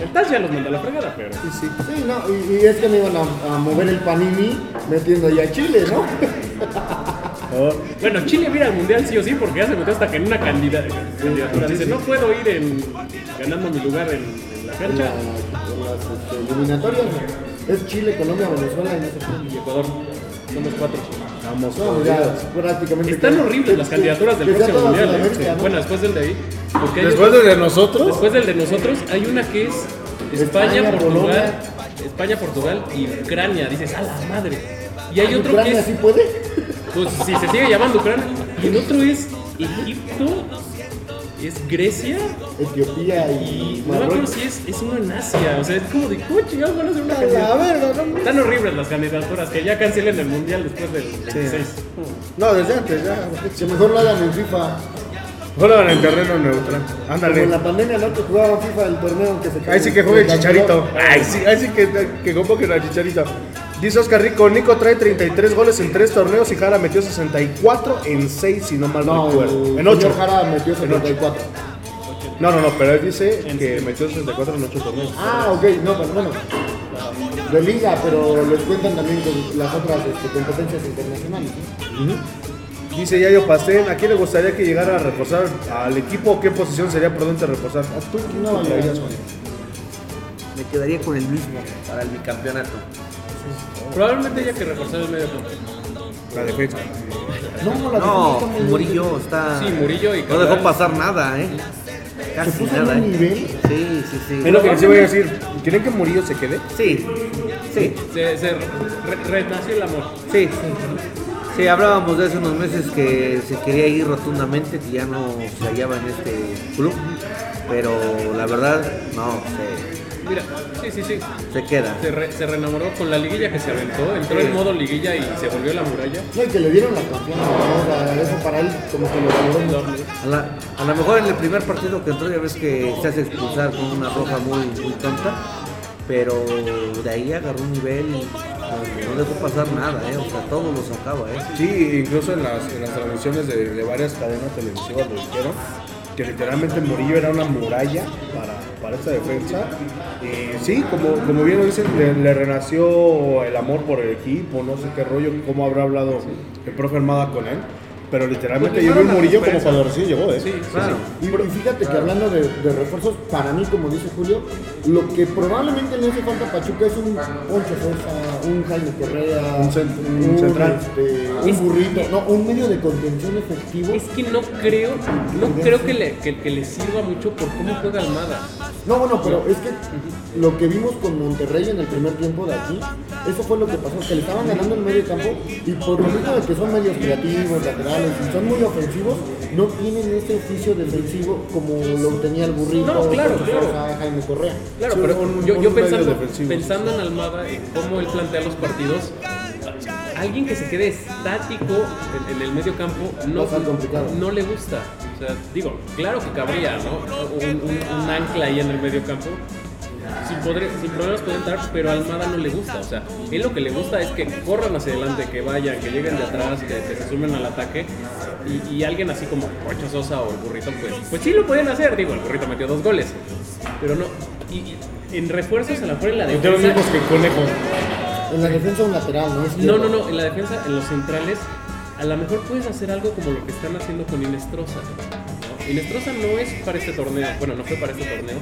El TAS ya los manda a la fregada, pero. Sí, no, y, y es que me iban a, a mover el panini metiendo ahí a Chile, ¿no? Oh, Bueno, Chile mira al mundial sí o sí, porque ya se metió hasta que en una candida- candidatura. Dice, no puedo ir en, ganando mi lugar en, en la cancha. la- este, eliminatorias. Es Chile, Colombia, Venezuela y no sé qué. Y Ecuador. Somos cuatro. vamos. No, ya prácticamente. Están que- horribles las que- candidaturas del que próximo mundial. ¿eh? Bueno, después del de ahí. Después otros- de nosotros. después del de nosotros, hay una que es España, España, Portugal. España, Portugal y Ucrania. Dices, a la madre. Y hay otro que ¿Ucrania es. sí puede? Pues si se sigue llamando Ucrania. Y el otro es Egipto, es Grecia Etiopía y y no me acuerdo Marruecos. si es, es uno en Asia. O sea, es como de ¿cómo chingados van a hacer una A candidatura? ver, no, no. Están horribles las candidaturas, que ya cancelen el mundial después del 26. No, desde antes, ya. Que mejor lo hagan en FIFA. Juegan en terreno neutral. Como en Ándale. la pandemia, ¿no? Que jugaban FIFA el torneo que se Ahí sí que juegue el chicharito. Ay, sí, ahí sí que, que convoquen al chicharito. Dice Oscar Rico, Nico trae 33 goles en 3 torneos y Jara metió 64 en 6, si no mal No, recuerdo. En 8. señor Jara metió 74. No, no, no, pero él dice que metió 64 en 8 torneos. Ah, ok, no, pero bueno. De liga, pero les cuentan también con las otras este, competencias internacionales. ¿no? Dice Yayo Pastén, ¿a quién le gustaría que llegara a reforzar al equipo? ¿Qué posición sería prudente reforzar? ¿Tú quién no valorarías? Me quedaría con el mismo para el bicampeonato. Probablemente haya que reforzar el medio campo. La defensa. No, la No, defensa muy Murillo está. Sí, Murillo y No Cabral. dejó pasar nada, ¿eh? Se Casi puso en nada, un ¿eh? nivel. Sí, sí, sí. Es lo que les iba a decir. ¿Quieren que Murillo se quede? Sí, sí, Se, se re- renació el amor. sí. Sí, hablábamos de hace unos meses que se quería ir rotundamente, que ya no se hallaba en este club, pero la verdad, no, Mira, sí, sí, sí. se, queda. Se, re- se reenamoró con la liguilla que se aventó, entró en modo liguilla y se volvió la muralla. No, y que le dieron la confianza, ¿no? Sea, eso para él como que lo valoró. A, la- a lo mejor en el primer partido que entró ya ves que se hace expulsar con una roja muy, muy tonta, pero de ahí agarró un nivel y no, no dejó pasar nada, ¿eh? o sea, todo lo sacaba. ¿eh? Sí, incluso en las, en las transmisiones de, de varias cadenas televisivas lo dijeron, que literalmente Murillo era una muralla para, para esta defensa. Y sí, como, como bien lo dicen, le, le renació el amor por el equipo, no sé qué rollo, cómo habrá hablado el profe Armada con él. Pero literalmente fueron a Murillo como cuando recién llegó, ¿eh? Sí, Claro. Y, y fíjate que hablando de, de refuerzos, para mí, como dice Julio, lo que probablemente le hace falta a Pachuca es un Poncho Sosa, un Jaime Correa, Un cen- un central. este, un burrito, no, un medio de contención efectivo. Es que no creo, no creo que le, que, que le sirva mucho por cómo juega Almada. No, bueno, pero es que lo que vimos con Monterrey en el primer tiempo de aquí, eso fue lo que pasó, que le estaban ganando en medio campo y por lo mismo de que son medios creativos, laterales y son muy ofensivos, no tienen ese oficio defensivo como lo tenía el burrito, No, claro, Poncho claro. Jaime Correa. Claro, Sí, pero un- yo, yo pensando, pensando en Almada, en cómo él plantea los partidos, alguien que se quede estático en, en el medio campo no, no le gusta. O sea, digo, claro que cabría, ¿no? Un, un- un ancla ahí en el medio campo. Sin, poder- sin problemas puede entrar, pero a Almada no le gusta. O sea, él lo que le gusta es que corran hacia adelante, que vayan, que lleguen de atrás, que, que se sumen al ataque. Y, y alguien así como Poncho Sosa o el burrito, pues, pues sí lo pueden hacer. Digo, el burrito metió dos goles, pero no. Y, y en refuerzos a la mejor en la defensa. mismos que Conejo. En la defensa un lateral, ¿no? No, no, no, en la defensa, en los centrales, a lo mejor puedes hacer algo como lo que están haciendo con Inestrosa. ¿No? Inestrosa no es para este torneo, bueno, no fue para este torneo.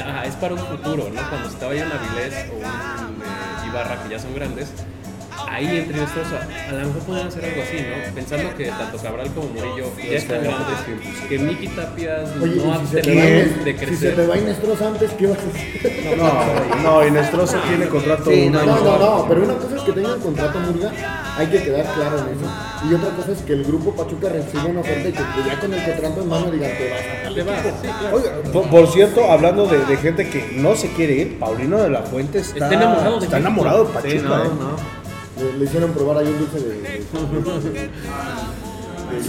Ajá, es para un futuro, ¿no? Cuando estaba ya un Avilés o un eh, Ibarra, que ya son grandes, ahí entre Inestrosa, a lo mejor pueden hacer algo así, ¿no? Pensando que tanto Cabral como Murillo ya están grandes, que Miki Tapias Oye, no si se, te de si se crecer. te va Inestrosa antes, ¿qué vas a hacer? No, no, Inestrosa tiene contrato Sí, un no, año. No, no, no, pero una cosa es que tengan contrato Murga, hay que quedar claro en eso. Y otra cosa es que el grupo Pachuca reciba una oferta y que ya con el contrato en mano digan que vas a Te va, sí, claro. Oiga, por, por cierto, hablando de, de gente que no se quiere ir, Paulino de la Fuente está, Está enamorado de está enamorado de Pachuca. Sí, no, ¿eh? no. Le, le hicieron probar ahí un dulce de, de,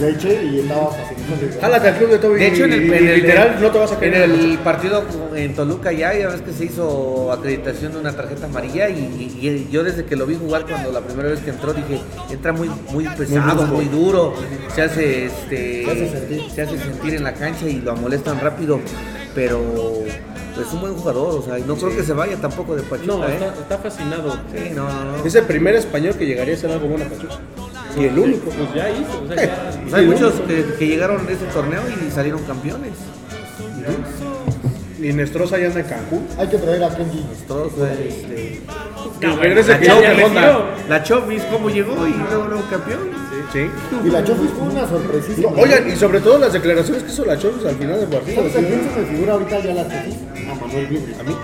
de leche y estaba fascinado. Jálate al club de Toby. De hecho, en el, en literal no te vas a en querer. el partido en Toluca ya, ya ves que se hizo acreditación de una tarjeta amarilla y, y- y yo desde que lo vi jugar cuando la primera vez que entró dije, entra muy, muy pesado, muy duro, se hace, este, Se hace sentir. se hace sentir en la cancha y lo amonestan rápido, pero es un buen jugador, o sea, y no creo que se vaya tampoco de Pachuca, No, ¿eh? está, está fascinado. Sí, no, no, no. Es el primer español que llegaría a ser algo bueno a Pachuca. Y el único. Pues ya hizo, o sea, ya. Pues hay muchos que, que llegaron de ese torneo y salieron campeones. Y Nestroza ya anda en Cancún. Hay que traer a Kenji. Todos, este, Que regrese la la Chovis, cómo llegó y luego, luego campeón. Sí. Y la Chofis fue una sorpresísima. No, oigan, y sobre todo las declaraciones que hizo la Chovis al final del partido. ¿Sabes a quién se me figura ahorita ya la Chofis? A Manuel Vidrio. A mí.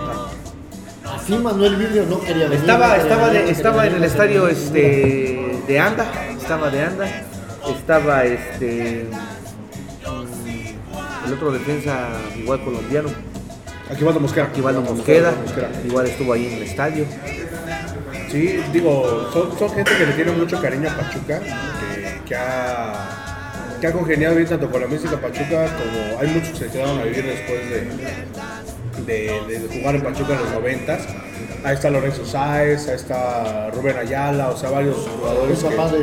Así Manuel Vidrio no quería venir. Estaba, estaba, de- estaba en el estadio este, de Anda, estaba de Anda, estaba este mm, el otro defensa igual colombiano, Aquí va a Mosquera. Aquivaldo Mosqueda, Mosquera. igual estuvo ahí en el estadio. Sí, digo, son, son gente que le tiene mucho cariño a Pachuca, que, ha, que ha congeniado bien tanto con la mística Pachuca como hay muchos que se quedaron a vivir después de, de, de jugar en Pachuca en los noventas. Ahí está Lorenzo Sáez, ahí está Rubén Ayala, o sea, varios jugadores. El que- papá de,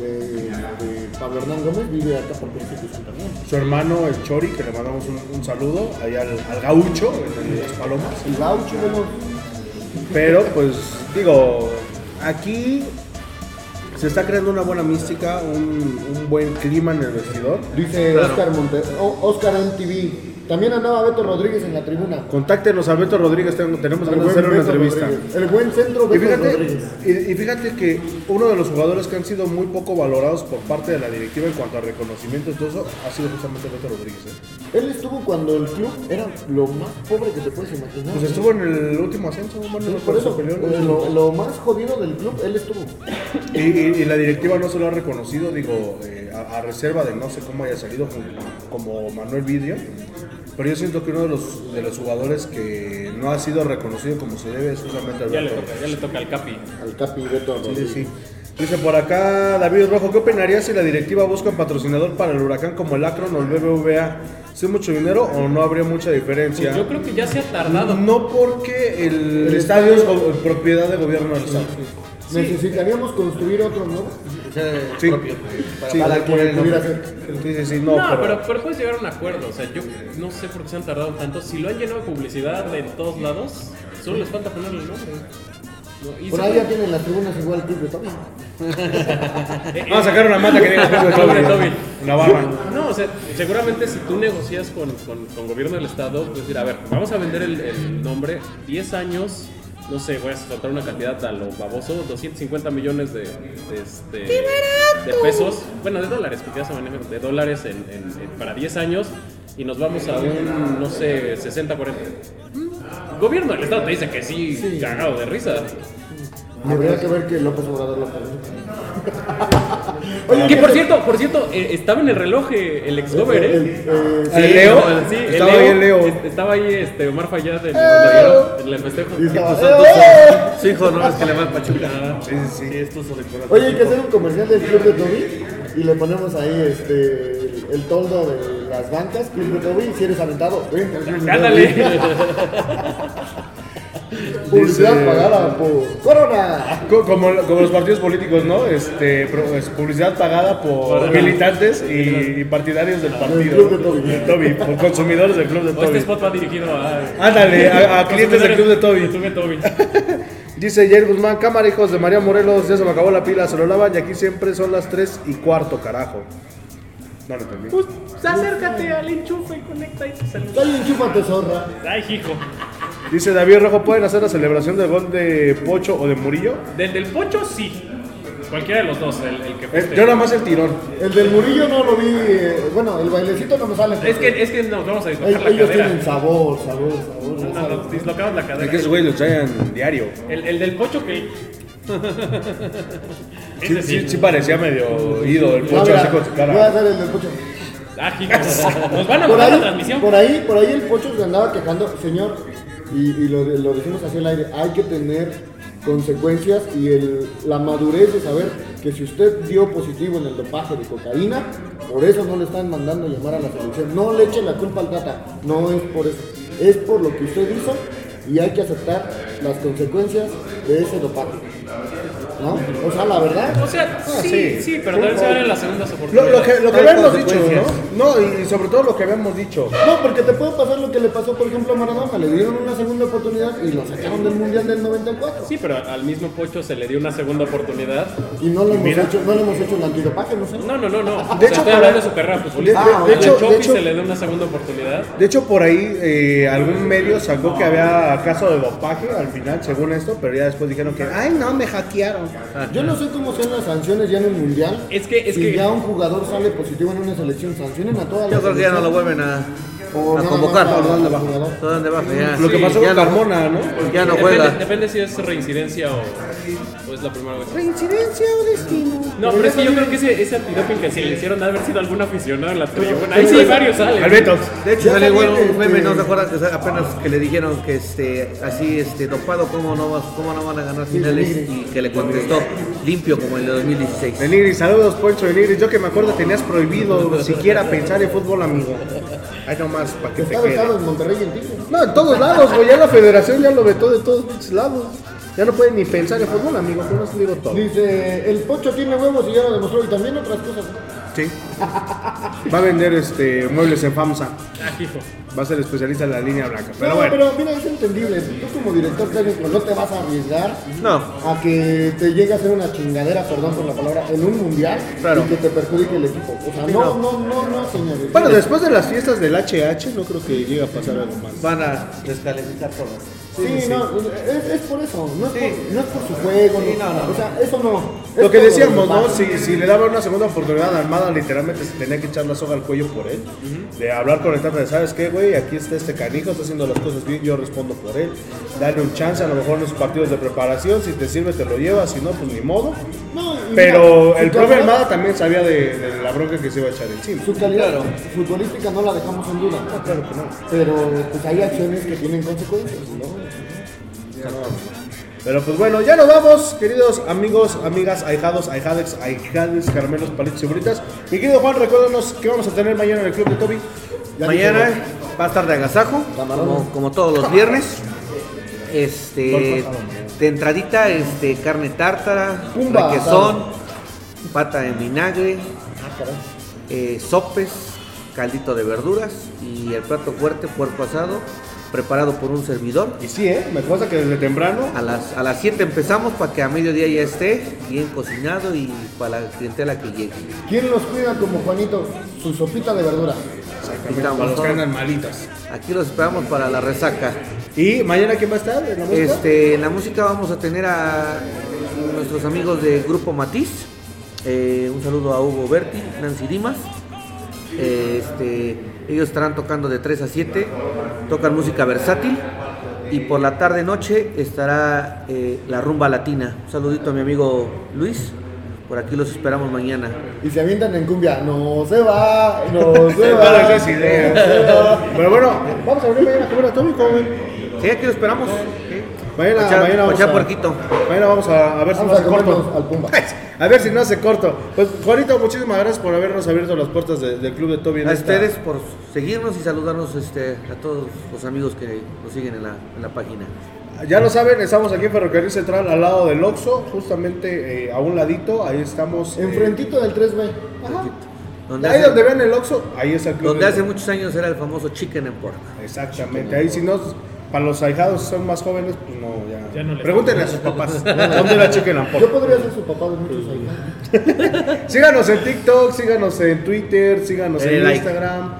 de, de Pablo Hernán Gómez vive acá por Constitución también. su hermano, el Chori, que le mandamos un, un saludo, ahí al, al gaucho, en las palomas. El gaucho, vemos. Pero pues digo, aquí se está creando una buena mística, un, un buen clima en el vestidor. Dice. Oscar Monte, Oscar MTV. También andaba Beto Rodríguez en la tribuna. Contáctenos a Beto Rodríguez, tenemos que hacer una entrevista. Rodríguez. El buen centro Y Beto fíjate, Rodríguez. y, y fíjate que uno de los jugadores que han sido muy poco valorados por parte de la directiva en cuanto a reconocimiento y todo eso ha sido justamente Beto Rodríguez. ¿eh? Él estuvo cuando el club era lo más pobre que te puedes imaginar. Pues estuvo en el último ascenso, bueno, Sí, por eso, eh, lo, lo más jodido del club, él estuvo. Y, y- y la directiva no se lo ha reconocido, digo, eh, a, a reserva de no sé cómo haya salido como, Manuel Vidio. Pero yo siento que uno de los, de los jugadores que no ha sido reconocido como se debe es justamente Ya le Alberto. toca, ya le toca al Capi. Al Capi Beto Sí, Rodríguez. sí. Dice por acá David Rojo, ¿qué opinarías si la directiva busca un patrocinador para el huracán como el Akron o el BBVA? ¿Es mucho dinero o no habría mucha diferencia? Pues yo creo que ya se ha tardado. No porque el, estadio es propiedad de gobierno del estado. Necesitaríamos construir otro, ¿no? Sí. propio. Para, Sí, para que el pudiera ser. Sí, sí, sí, no, No, pero- pero, pero puedes llegar a un acuerdo. O sea, yo no sé por qué se han tardado tanto. Si lo han llenado de publicidad en todos lados, solo les falta ponerle el nombre. No, Por ahí ya tienen las tribunas igual Club de Toby. Vamos a sacar una mata que diga de Toby. Toby. Una barra. No, o sea, seguramente si tú negocias con, con, con gobierno del estado, pues decir, a ver, vamos a vender el, el nombre, 10 años, no sé, voy a soltar una cantidad a lo baboso, 250 millones de, de, este, de pesos, bueno, de dólares, porque ya se manejan de dólares en, en- en- para 10 años y nos vamos a un, no sé, 60, 40. Gobierno del estado te dice que sí, cagado de risa. Habría que ver que López Obrador lo permite. Que por cierto, por cierto, eh, estaba en el reloj eh, el ex gober, El- ¿eh? el- ¿El Leo? Sí, el Estaba ahí el Leo. Est- Estaba ahí este, Omar Fayad en, en el festejo. y estaba- Su hijo no es que le va al Pachuca. Sí, sí, sí. esto se recuerda. Oye, hay que hacer un comercial del Club de Toby y le ponemos ahí este, el, toldo de las bancas, Club de Toby, si eres aventado, ven Ándale. Publicidad Dice- pagada por Corona. Co- Como, como los partidos políticos, ¿no? Este, pro- es publicidad pagada por militantes y, y partidarios del partido. Club de Toby. Por consumidores del Club de O este Toby. spot va dirigido a. Ándale, a, a clientes del Club de Toby. Club de Toby. Dice Jair Guzmán, cámara hijos de María Morelos, ya se me acabó la pila, se lo lavan y aquí siempre son las 3 y cuarto, carajo. No lo entendí. Pues acércate al enchufe y conecta y te saluda. Ay, enchúfate, zorra. Ay, hijo. Dice David Rojo, ¿pueden hacer la celebración del gol de Pocho o de Murillo? Del del Pocho, sí. Cualquiera de los dos, el, el que Eh, yo nada más el tirón. El del Murillo no lo vi. eh, bueno, el bailecito no me sale. Es que, es que nos vamos a dislocar Ellos, la ellos cadera. tienen sabor, sabor, sabor. No, no, nos dislocamos la Es cadera. que esos güeyes lo traen diario. El, el del Pocho que. Sí, Ese sí, sí parecía medio ido el Pocho mira, así con su Voy a cara. hacer el del Pocho. Ah, hijo. Nos van a Por mandar la ahí, transmisión. por ahí, por ahí el Pocho se andaba quejando, señor, y, lo, decimos así al aire, hay que tener consecuencias y el, la madurez de saber que si usted dio positivo en el dopaje de cocaína, por eso no le están mandando a llamar a la selección. No le echen la culpa al Tata, no es por eso, es por lo que usted hizo y hay que aceptar las consecuencias de ese dopaje. ¿No? O sea, la verdad, O sea, sí, sí. sí, pero también se van en las segundas Lo, oportunidades. lo que, lo que habíamos dicho. ¿no? No, y, y sobre todo lo que habíamos dicho. No, porque te puede pasar lo que le pasó, por ejemplo, a Maradona. Le dieron una segunda oportunidad y lo sacaron del Mundial del 94. Sí, pero al mismo Pocho se le dio una segunda oportunidad. Y no lo hemos hecho, no le hemos hecho el antidopaje, no sé. No, no, no, no. De O sea, hecho, estoy por hablando ahí- de su carrera futbolística. de- de Al hecho- de Chucky hecho- se le dio una segunda oportunidad. De hecho, por ahí eh, algún medio sacó que había caso de dopaje al final, según esto, pero ya después dijeron que, ay, no, me hackearon. Yo no sé cómo sean las sanciones ya en el Mundial. Es que- es si que- ya un jugador sale positivo en una selección, sancionen a toda la Yo creo que ya no lo vuelven a, A convocar. ¿Dónde va? jugador. Todo donde baja, ya. Lo que pasó con no- Carmona, ¿no? Ya no depende, juega. depende si es reincidencia o, o es la primera vez. Coincidencia o destino. No, pero es que yo creo que ese, ese antidoping que se le hicieron de haber sido algún aficionado en la tribuna. Ahí sí, varios salen. Al Beto. De hecho, salió igual un meme, este- ¿no se acuerdan? Que apenas que le dijeron que este, así este, dopado, ¿cómo no, vas- ¿cómo no van a ganar finales? Y que le contestó, limpio como el de 2016. Benigris, saludos, Poncho Benigris. Yo que me acuerdo tenías prohibido siquiera pensar en fútbol, amigo. Ay, nomás, para que te Está quede. becado en Monterrey y en Tigres. No, en todos lados, güey. Ya la federación ya lo vetó de todos lados. Ya no pueden ni pensar en fútbol, amigo, con eso digo todo. Dice, el Pocho tiene huevos y ya lo demostró. Y también otras cosas. Sí. Va a vender este muebles en FAMSA. Ah, hijo. Va a ser especialista en la línea blanca. Pero no, bueno. pero mira, es entendible. Tú como director técnico no te vas a arriesgar No. a que te llegue a hacer una chingadera, perdón por la palabra, en un mundial Claro. y que te perjudique el equipo. O sea, no, no, no, no, señores. Bueno, después de las fiestas del HH, no creo que llegue a pasar algo más. Van a descalificar todo. Sí, no, es, es por eso, no es, por, no es por su juego, no, o sea, eso no. Lo que decíamos, ¿no? Si, si le daba una segunda oportunidad a Armada, literalmente se tenía que echar la soga al cuello por él. De hablar con el de, ¿sabes qué, güey? Aquí está este canijo, está haciendo las cosas bien, yo respondo por él. Darle un chance, a lo mejor en los partidos de preparación, si te sirve te lo llevas, si no, pues ni modo. No, Pero mira, el propio Armada también sabía de, de la bronca que se iba a echar encima. Su calidad futbolística no la dejamos en duda. Claro que no. Pero pues hay acciones que tienen consecuencias, ¿no? Pero pues bueno, ya nos vamos, queridos amigos, amigas, ahijados, ahijadex, ahijades, caramelos, palitos y bolitas. Mi querido Juan, recuérdanos que vamos a tener mañana en el club de Toby. Ya Mañana va a estar de agasajo, como, como todos los viernes. Este, de entradita, este, carne tártara, requesón, pata en vinagre, ah, eh, sopes, caldito de verduras y el plato fuerte, puerco asado, preparado por un servidor. Y sí, ¿eh? Me pasa que desde temprano A las, a las 7 empezamos para que a mediodía ya esté bien cocinado y para la clientela que llegue. ¿Quién los cuida como Juanito? Su sopita de verdura. Para los que andan malitas. Aquí los esperamos para la resaca. ¿Y mañana quién va a estar en la música? Este, en la música vamos a tener a nuestros amigos del grupo Matiz. Eh, un saludo a Hugo Berti, Nancy Dimas. Eh, este, ellos estarán tocando de 3 a 7, tocan música versátil. Y por la tarde noche estará eh, la rumba latina. Un saludito a mi amigo Luis. Por aquí los esperamos mañana. Y se avientan en cumbia. No se va, no se va. esas ideas. no se va. Pero bueno, vamos a venir mañana a comer a Toby, ¿cómo ven? Sí, aquí los esperamos. Mañana, mañana vamos a, puerquito. Mañana vamos a, a ver si Vamos no hace corto. comernos al Pumba. A ver si no hace corto. Pues Juanito, muchísimas gracias por habernos abierto las puertas de- del club de Toby. en A esta- ustedes por seguirnos y saludarnos este, a todos los amigos que nos siguen en la, en la página. Ya lo saben, estamos aquí en Ferrocarril Central al lado del Oxxo, justamente eh, a un ladito, ahí estamos. eh, Enfrentito del 3B. Ajá. Donde, ahí hace, donde ven el Oxxo, ahí está el club. donde de- hace muchos años era el famoso Chicken and Pork. Exactamente, ahí si no, para los ahijados son más jóvenes, pues no, ya. Ya no les- Pregúntenle a sus papás, ¿dónde and Pork? Yo podría ser su papá de muchos años. Síganos en TikTok, síganos en Twitter, síganos Denle en like. Instagram.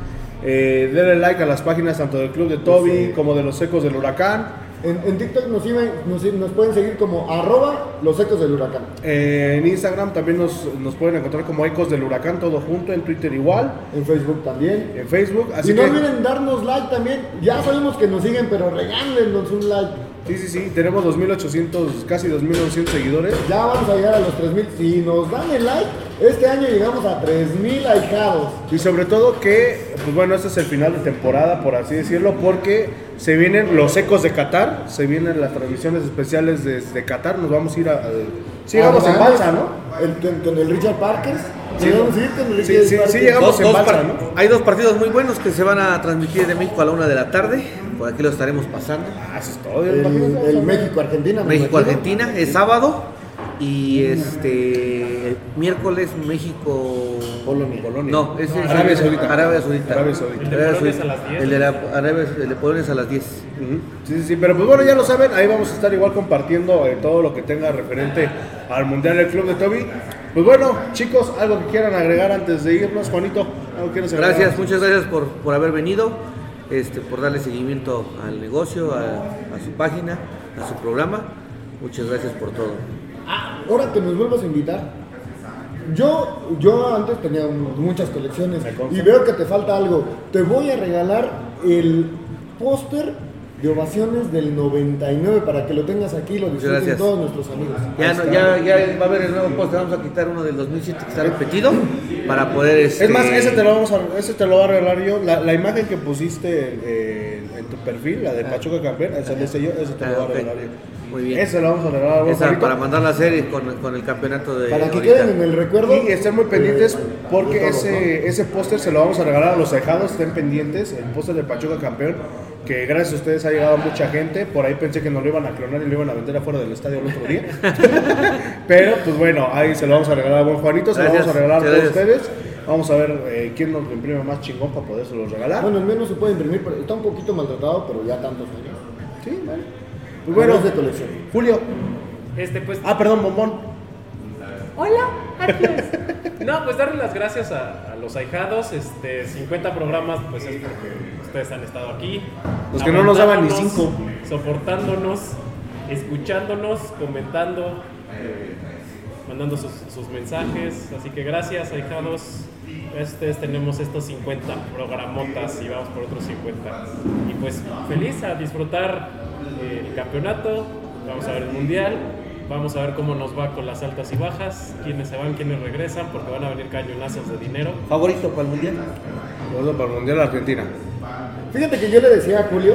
Eh, denle like a las páginas tanto del Club de Toby como de los Ecos del Huracán. En, en TikTok nos, nos, nos pueden seguir como arroba los ecos del huracán. Eh, en Instagram también nos, nos pueden encontrar como Ecos del Huracán, todo junto. En Twitter igual. En Facebook también. En Facebook. Así y no que, olviden darnos like también. Ya sabemos que nos siguen, pero regálenos un like. Sí, sí, sí. Tenemos 2.800, casi 2.900 seguidores. Ya vamos a llegar a los 3000. Si nos dan el like, este año llegamos a 3000 likeados. Y sobre todo que, pues bueno, este es el final de temporada, por así decirlo, porque se vienen los ecos de Qatar, se vienen las transmisiones especiales desde Qatar, nos vamos a ir a... a- sí, llegamos en Además, balsa, ¿no? el- con, con el Richard Parker. Sí, Llegamos sí, sí, sí. Dos- en dos balsa, ¿no? Hay dos partidos muy buenos que se van a transmitir de México a la una de la tarde. Por aquí lo estaremos pasando. Ah, eso es todo. El, el México-Argentina. México-Argentina es sábado. Y este el miércoles México Polonia. No, ese es Arabia Saudita. Arabia Saudita. Arabia Saudita. El de Arabia Polonia es Saudita. a las 10. El de la Arabia, el de Polonia es a las 10. Ujú. Sí, sí, sí, pero pues bueno, ya lo saben, ahí vamos a estar igual compartiendo eh, todo lo que tenga referente al Mundial del Club de Toby. Pues bueno, chicos, algo que quieran agregar antes de irnos, Juanito, algo que agregar. Gracias, muchas gracias por, por haber venido, este, por darle seguimiento al negocio, a, a su página, a su programa. Muchas gracias por todo. Ahora que nos vuelvas a invitar. Yo, yo antes tenía muchas colecciones y veo que te falta algo. Te voy a regalar el póster de ovaciones del 99 para que lo tengas aquí y lo disfruten todos nuestros amigos. Ya, no- ya, ya va a haber el nuevo post, vamos a quitar uno del 2007 que está repetido para poder... Este, Es más, ese te lo vamos a, ese te lo voy a regalar yo. La, la imagen que pusiste eh, en tu perfil, la de Pachuca campeón, esa le hice yo, ese te lo Ah, voy a ok. regalar yo. Muy bien. Ese lo vamos a regalar Esa para mandarla a hacer con, con el campeonato de... Para que ahorita. queden en el recuerdo. Y estén muy pendientes eh, porque de todos, ese, ese póster se lo vamos a regalar a los cejados, estén pendientes, el póster de Pachuca campeón, que gracias a ustedes ha llegado mucha gente. Por ahí pensé que nos lo iban a clonar y lo iban a vender afuera del estadio el otro día. Pero pues bueno, ahí se lo vamos a regalar a buen Juanito, se lo vamos a regalar a todos ustedes. Vamos a ver eh, quién nos lo imprime más chingón para podérselo regalar. Bueno, el mío no se puede imprimir, pero está un poquito maltratado, pero ya tantos años. Sí, vale. Pues bueno, es de colección. Julio. Este, pues, Ah, perdón, bombón. Hola, adiós. no, pues darle las gracias a, a los ahijados. Este, 50 programas, pues es porque ustedes han estado aquí. Los que no nos daban ni cinco. Soportándonos, escuchándonos, comentando, mandando sus, sus mensajes. Así que gracias, ahijados. Ustedes tenemos estos 50 programotas y vamos por otros 50. Y pues feliz a disfrutar eh, el campeonato. Vamos a ver el mundial. Vamos a ver cómo nos va con las altas y bajas, quiénes se van, quiénes regresan, porque van a venir cañonazos de dinero. ¿Favorito para el mundial? Vamos para el Mundial Argentina. Fíjate que yo le decía a Julio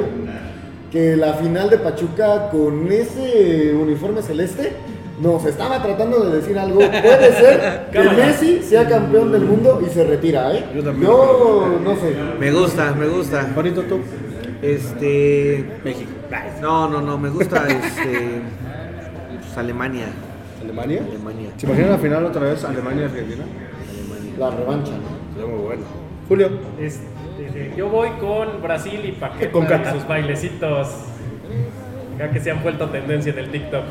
que la final de Pachuca con ese uniforme celeste nos estaba tratando de decir algo. Puede ser que. Messi sea campeón del mundo y se retira, ¿eh? Yo también. Yo no sé. Me gusta, me gusta. Juanito, tú. Este. México. No, no, no, me gusta este. pues, Alemania. ¿Alemania? Alemania. ¿Se imaginan la final otra vez Alemania-Argentina? Alemania. La revancha, ¿no? Sería muy bueno. Julio. Este, yo voy con Brasil y Paqueta Con y sus bailecitos. Ya que se han vuelto tendencia en el TikTok.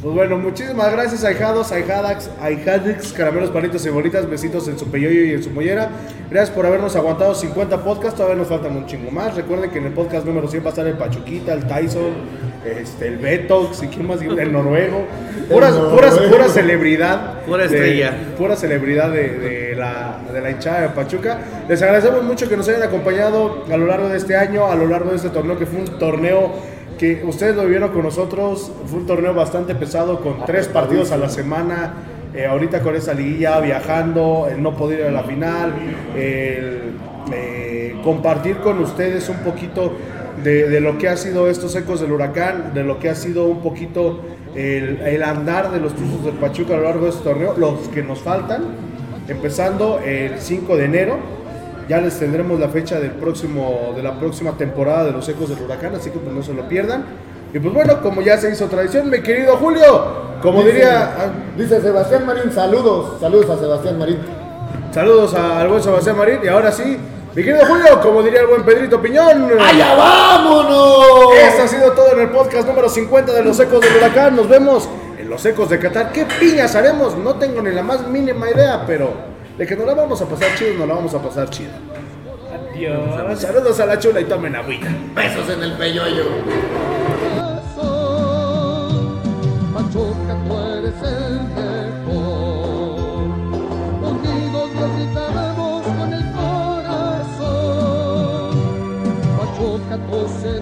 Pues bueno, muchísimas gracias, ahijados, ahijadax, ahijadix, caramelos, palitos y bolitas, besitos en su peyoyo y en su mollera. Gracias por habernos aguantado 50 podcasts, todavía nos faltan un chingo más. Recuerden que en el podcast número 100 va a estar el Pachuquita, el Tyson, este, el Betox y quién más, el noruego. Puras, El puras, noruego. pura celebridad. Pura de- estrella. pura celebridad de, de la, de la hinchada de Pachuca. Les agradecemos mucho que nos hayan acompañado a lo largo de este año, a lo largo de este torneo, que fue un torneo que ustedes lo vivieron con nosotros. Fue un torneo bastante pesado, con tres partidos a la semana. eh, ahorita con esa liguilla, viajando, el no poder ir a la final, el eh, compartir con ustedes un poquito de, de lo que ha sido estos ecos del huracán, de lo que ha sido un poquito el, el andar de los Tuzos del Pachuca a lo largo de este torneo, los que nos faltan, empezando el 5 de enero. Ya les tendremos la fecha del próximo, de la próxima temporada de los ecos del huracán, así que pues no se lo pierdan. Y pues bueno, como ya se hizo tradición, mi querido Julio, como Dice- diría, ah, Dice Sebastián Marín, saludos. Saludos a Sebastián Marín. saludos a- al buen Sebastián Marín, y ahora sí, mi querido Julio, como diría el buen Pedrito Piñón. ¡Allá vámonos! Esto ha sido todo en el podcast número 50 de Los Ecos del Huracán. Nos vemos en Los Ecos de Qatar. ¿Qué piñas haremos? No tengo ni la más mínima idea, pero de que nos la vamos a pasar chido, nos la vamos a pasar chido. Adiós. Saludos a la chula y tomen agüita. Besos en el peyoyo. Pachuca, tú eres el. você.